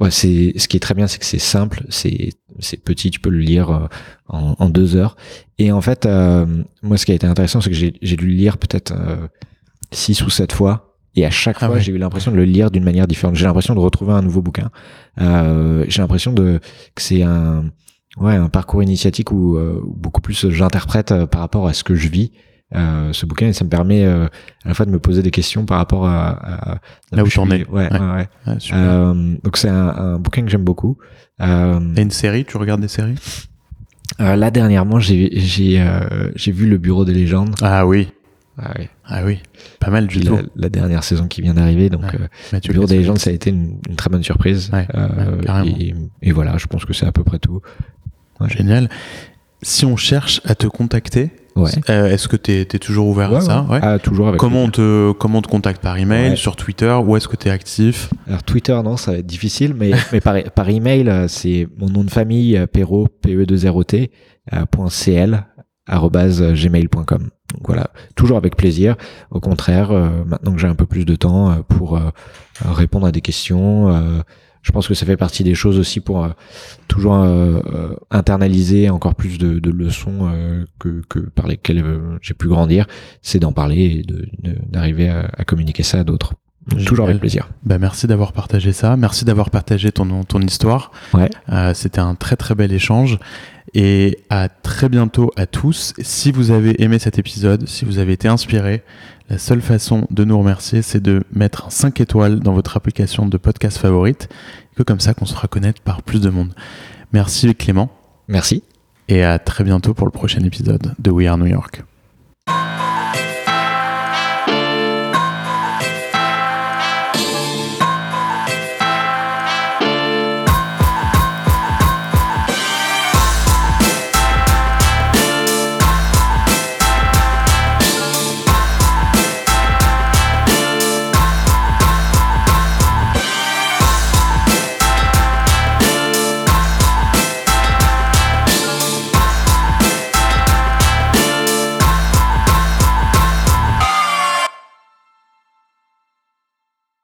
Ouais, c'est ce qui est très bien, c'est que c'est simple, c'est c'est petit, tu peux le lire en, en, deux heures. Et en fait, moi, ce qui a été intéressant, c'est que j'ai dû le lire peut-être six ou sept fois. Et à chaque ah fois, j'ai eu l'impression de le lire d'une manière différente. J'ai l'impression de retrouver un nouveau bouquin. j'ai l'impression de que c'est un ouais un parcours initiatique où, où beaucoup plus j'interprète par rapport à ce que je vis euh, ce bouquin et ça me permet euh, à la fois de me poser des questions par rapport à, à, là où j'en ai. Ouais, ouais. ouais. Euh, donc c'est un, un, bouquin que j'aime beaucoup. Euh, et une série, tu regardes des séries? euh, Là dernièrement, j'ai j'ai j'ai vu le Bureau des légendes. Ah oui. Ah oui. Ah oui. Pas mal du tout. La, dernière saison qui vient d'arriver, donc le Bureau des légendes, ça a été une, une très bonne surprise. Et, et, voilà, je pense que c'est à peu près tout. Génial. Si on cherche à te contacter, Ouais. Euh, est-ce que tu es, toujours ouvert à ça ouais. Ah, toujours avec comment, on te, comment on te contacte Par email, sur Twitter Où est-ce que tu es actif Alors, Twitter, non, ça va être difficile, mais, *laughs* mais par, par email, euh, c'est mon nom de famille, euh, Perro, PE2ROT, .cl, gmail.com. Donc voilà, toujours avec plaisir. Au contraire, maintenant que j'ai un peu plus de temps pour répondre à des questions, je pense que ça fait partie des choses aussi pour euh, toujours euh, euh, internaliser encore plus de, de leçons que, que, par lesquelles j'ai pu grandir, c'est d'en parler et d'arriver à, à, communiquer ça à d'autres. Toujours avec plaisir. Bah merci d'avoir partagé ça. Merci d'avoir partagé ton, ton histoire. Ouais. C'était un très très bel échange. Et à très bientôt à tous. Si vous avez aimé cet épisode, si vous avez été inspiré, la seule façon de nous remercier, c'est de mettre 5 étoiles dans votre application de podcast favorite, que comme ça qu'on se fera connaître par plus de monde. Merci Clément. Merci. Et à très bientôt pour le prochain épisode de We Are New York.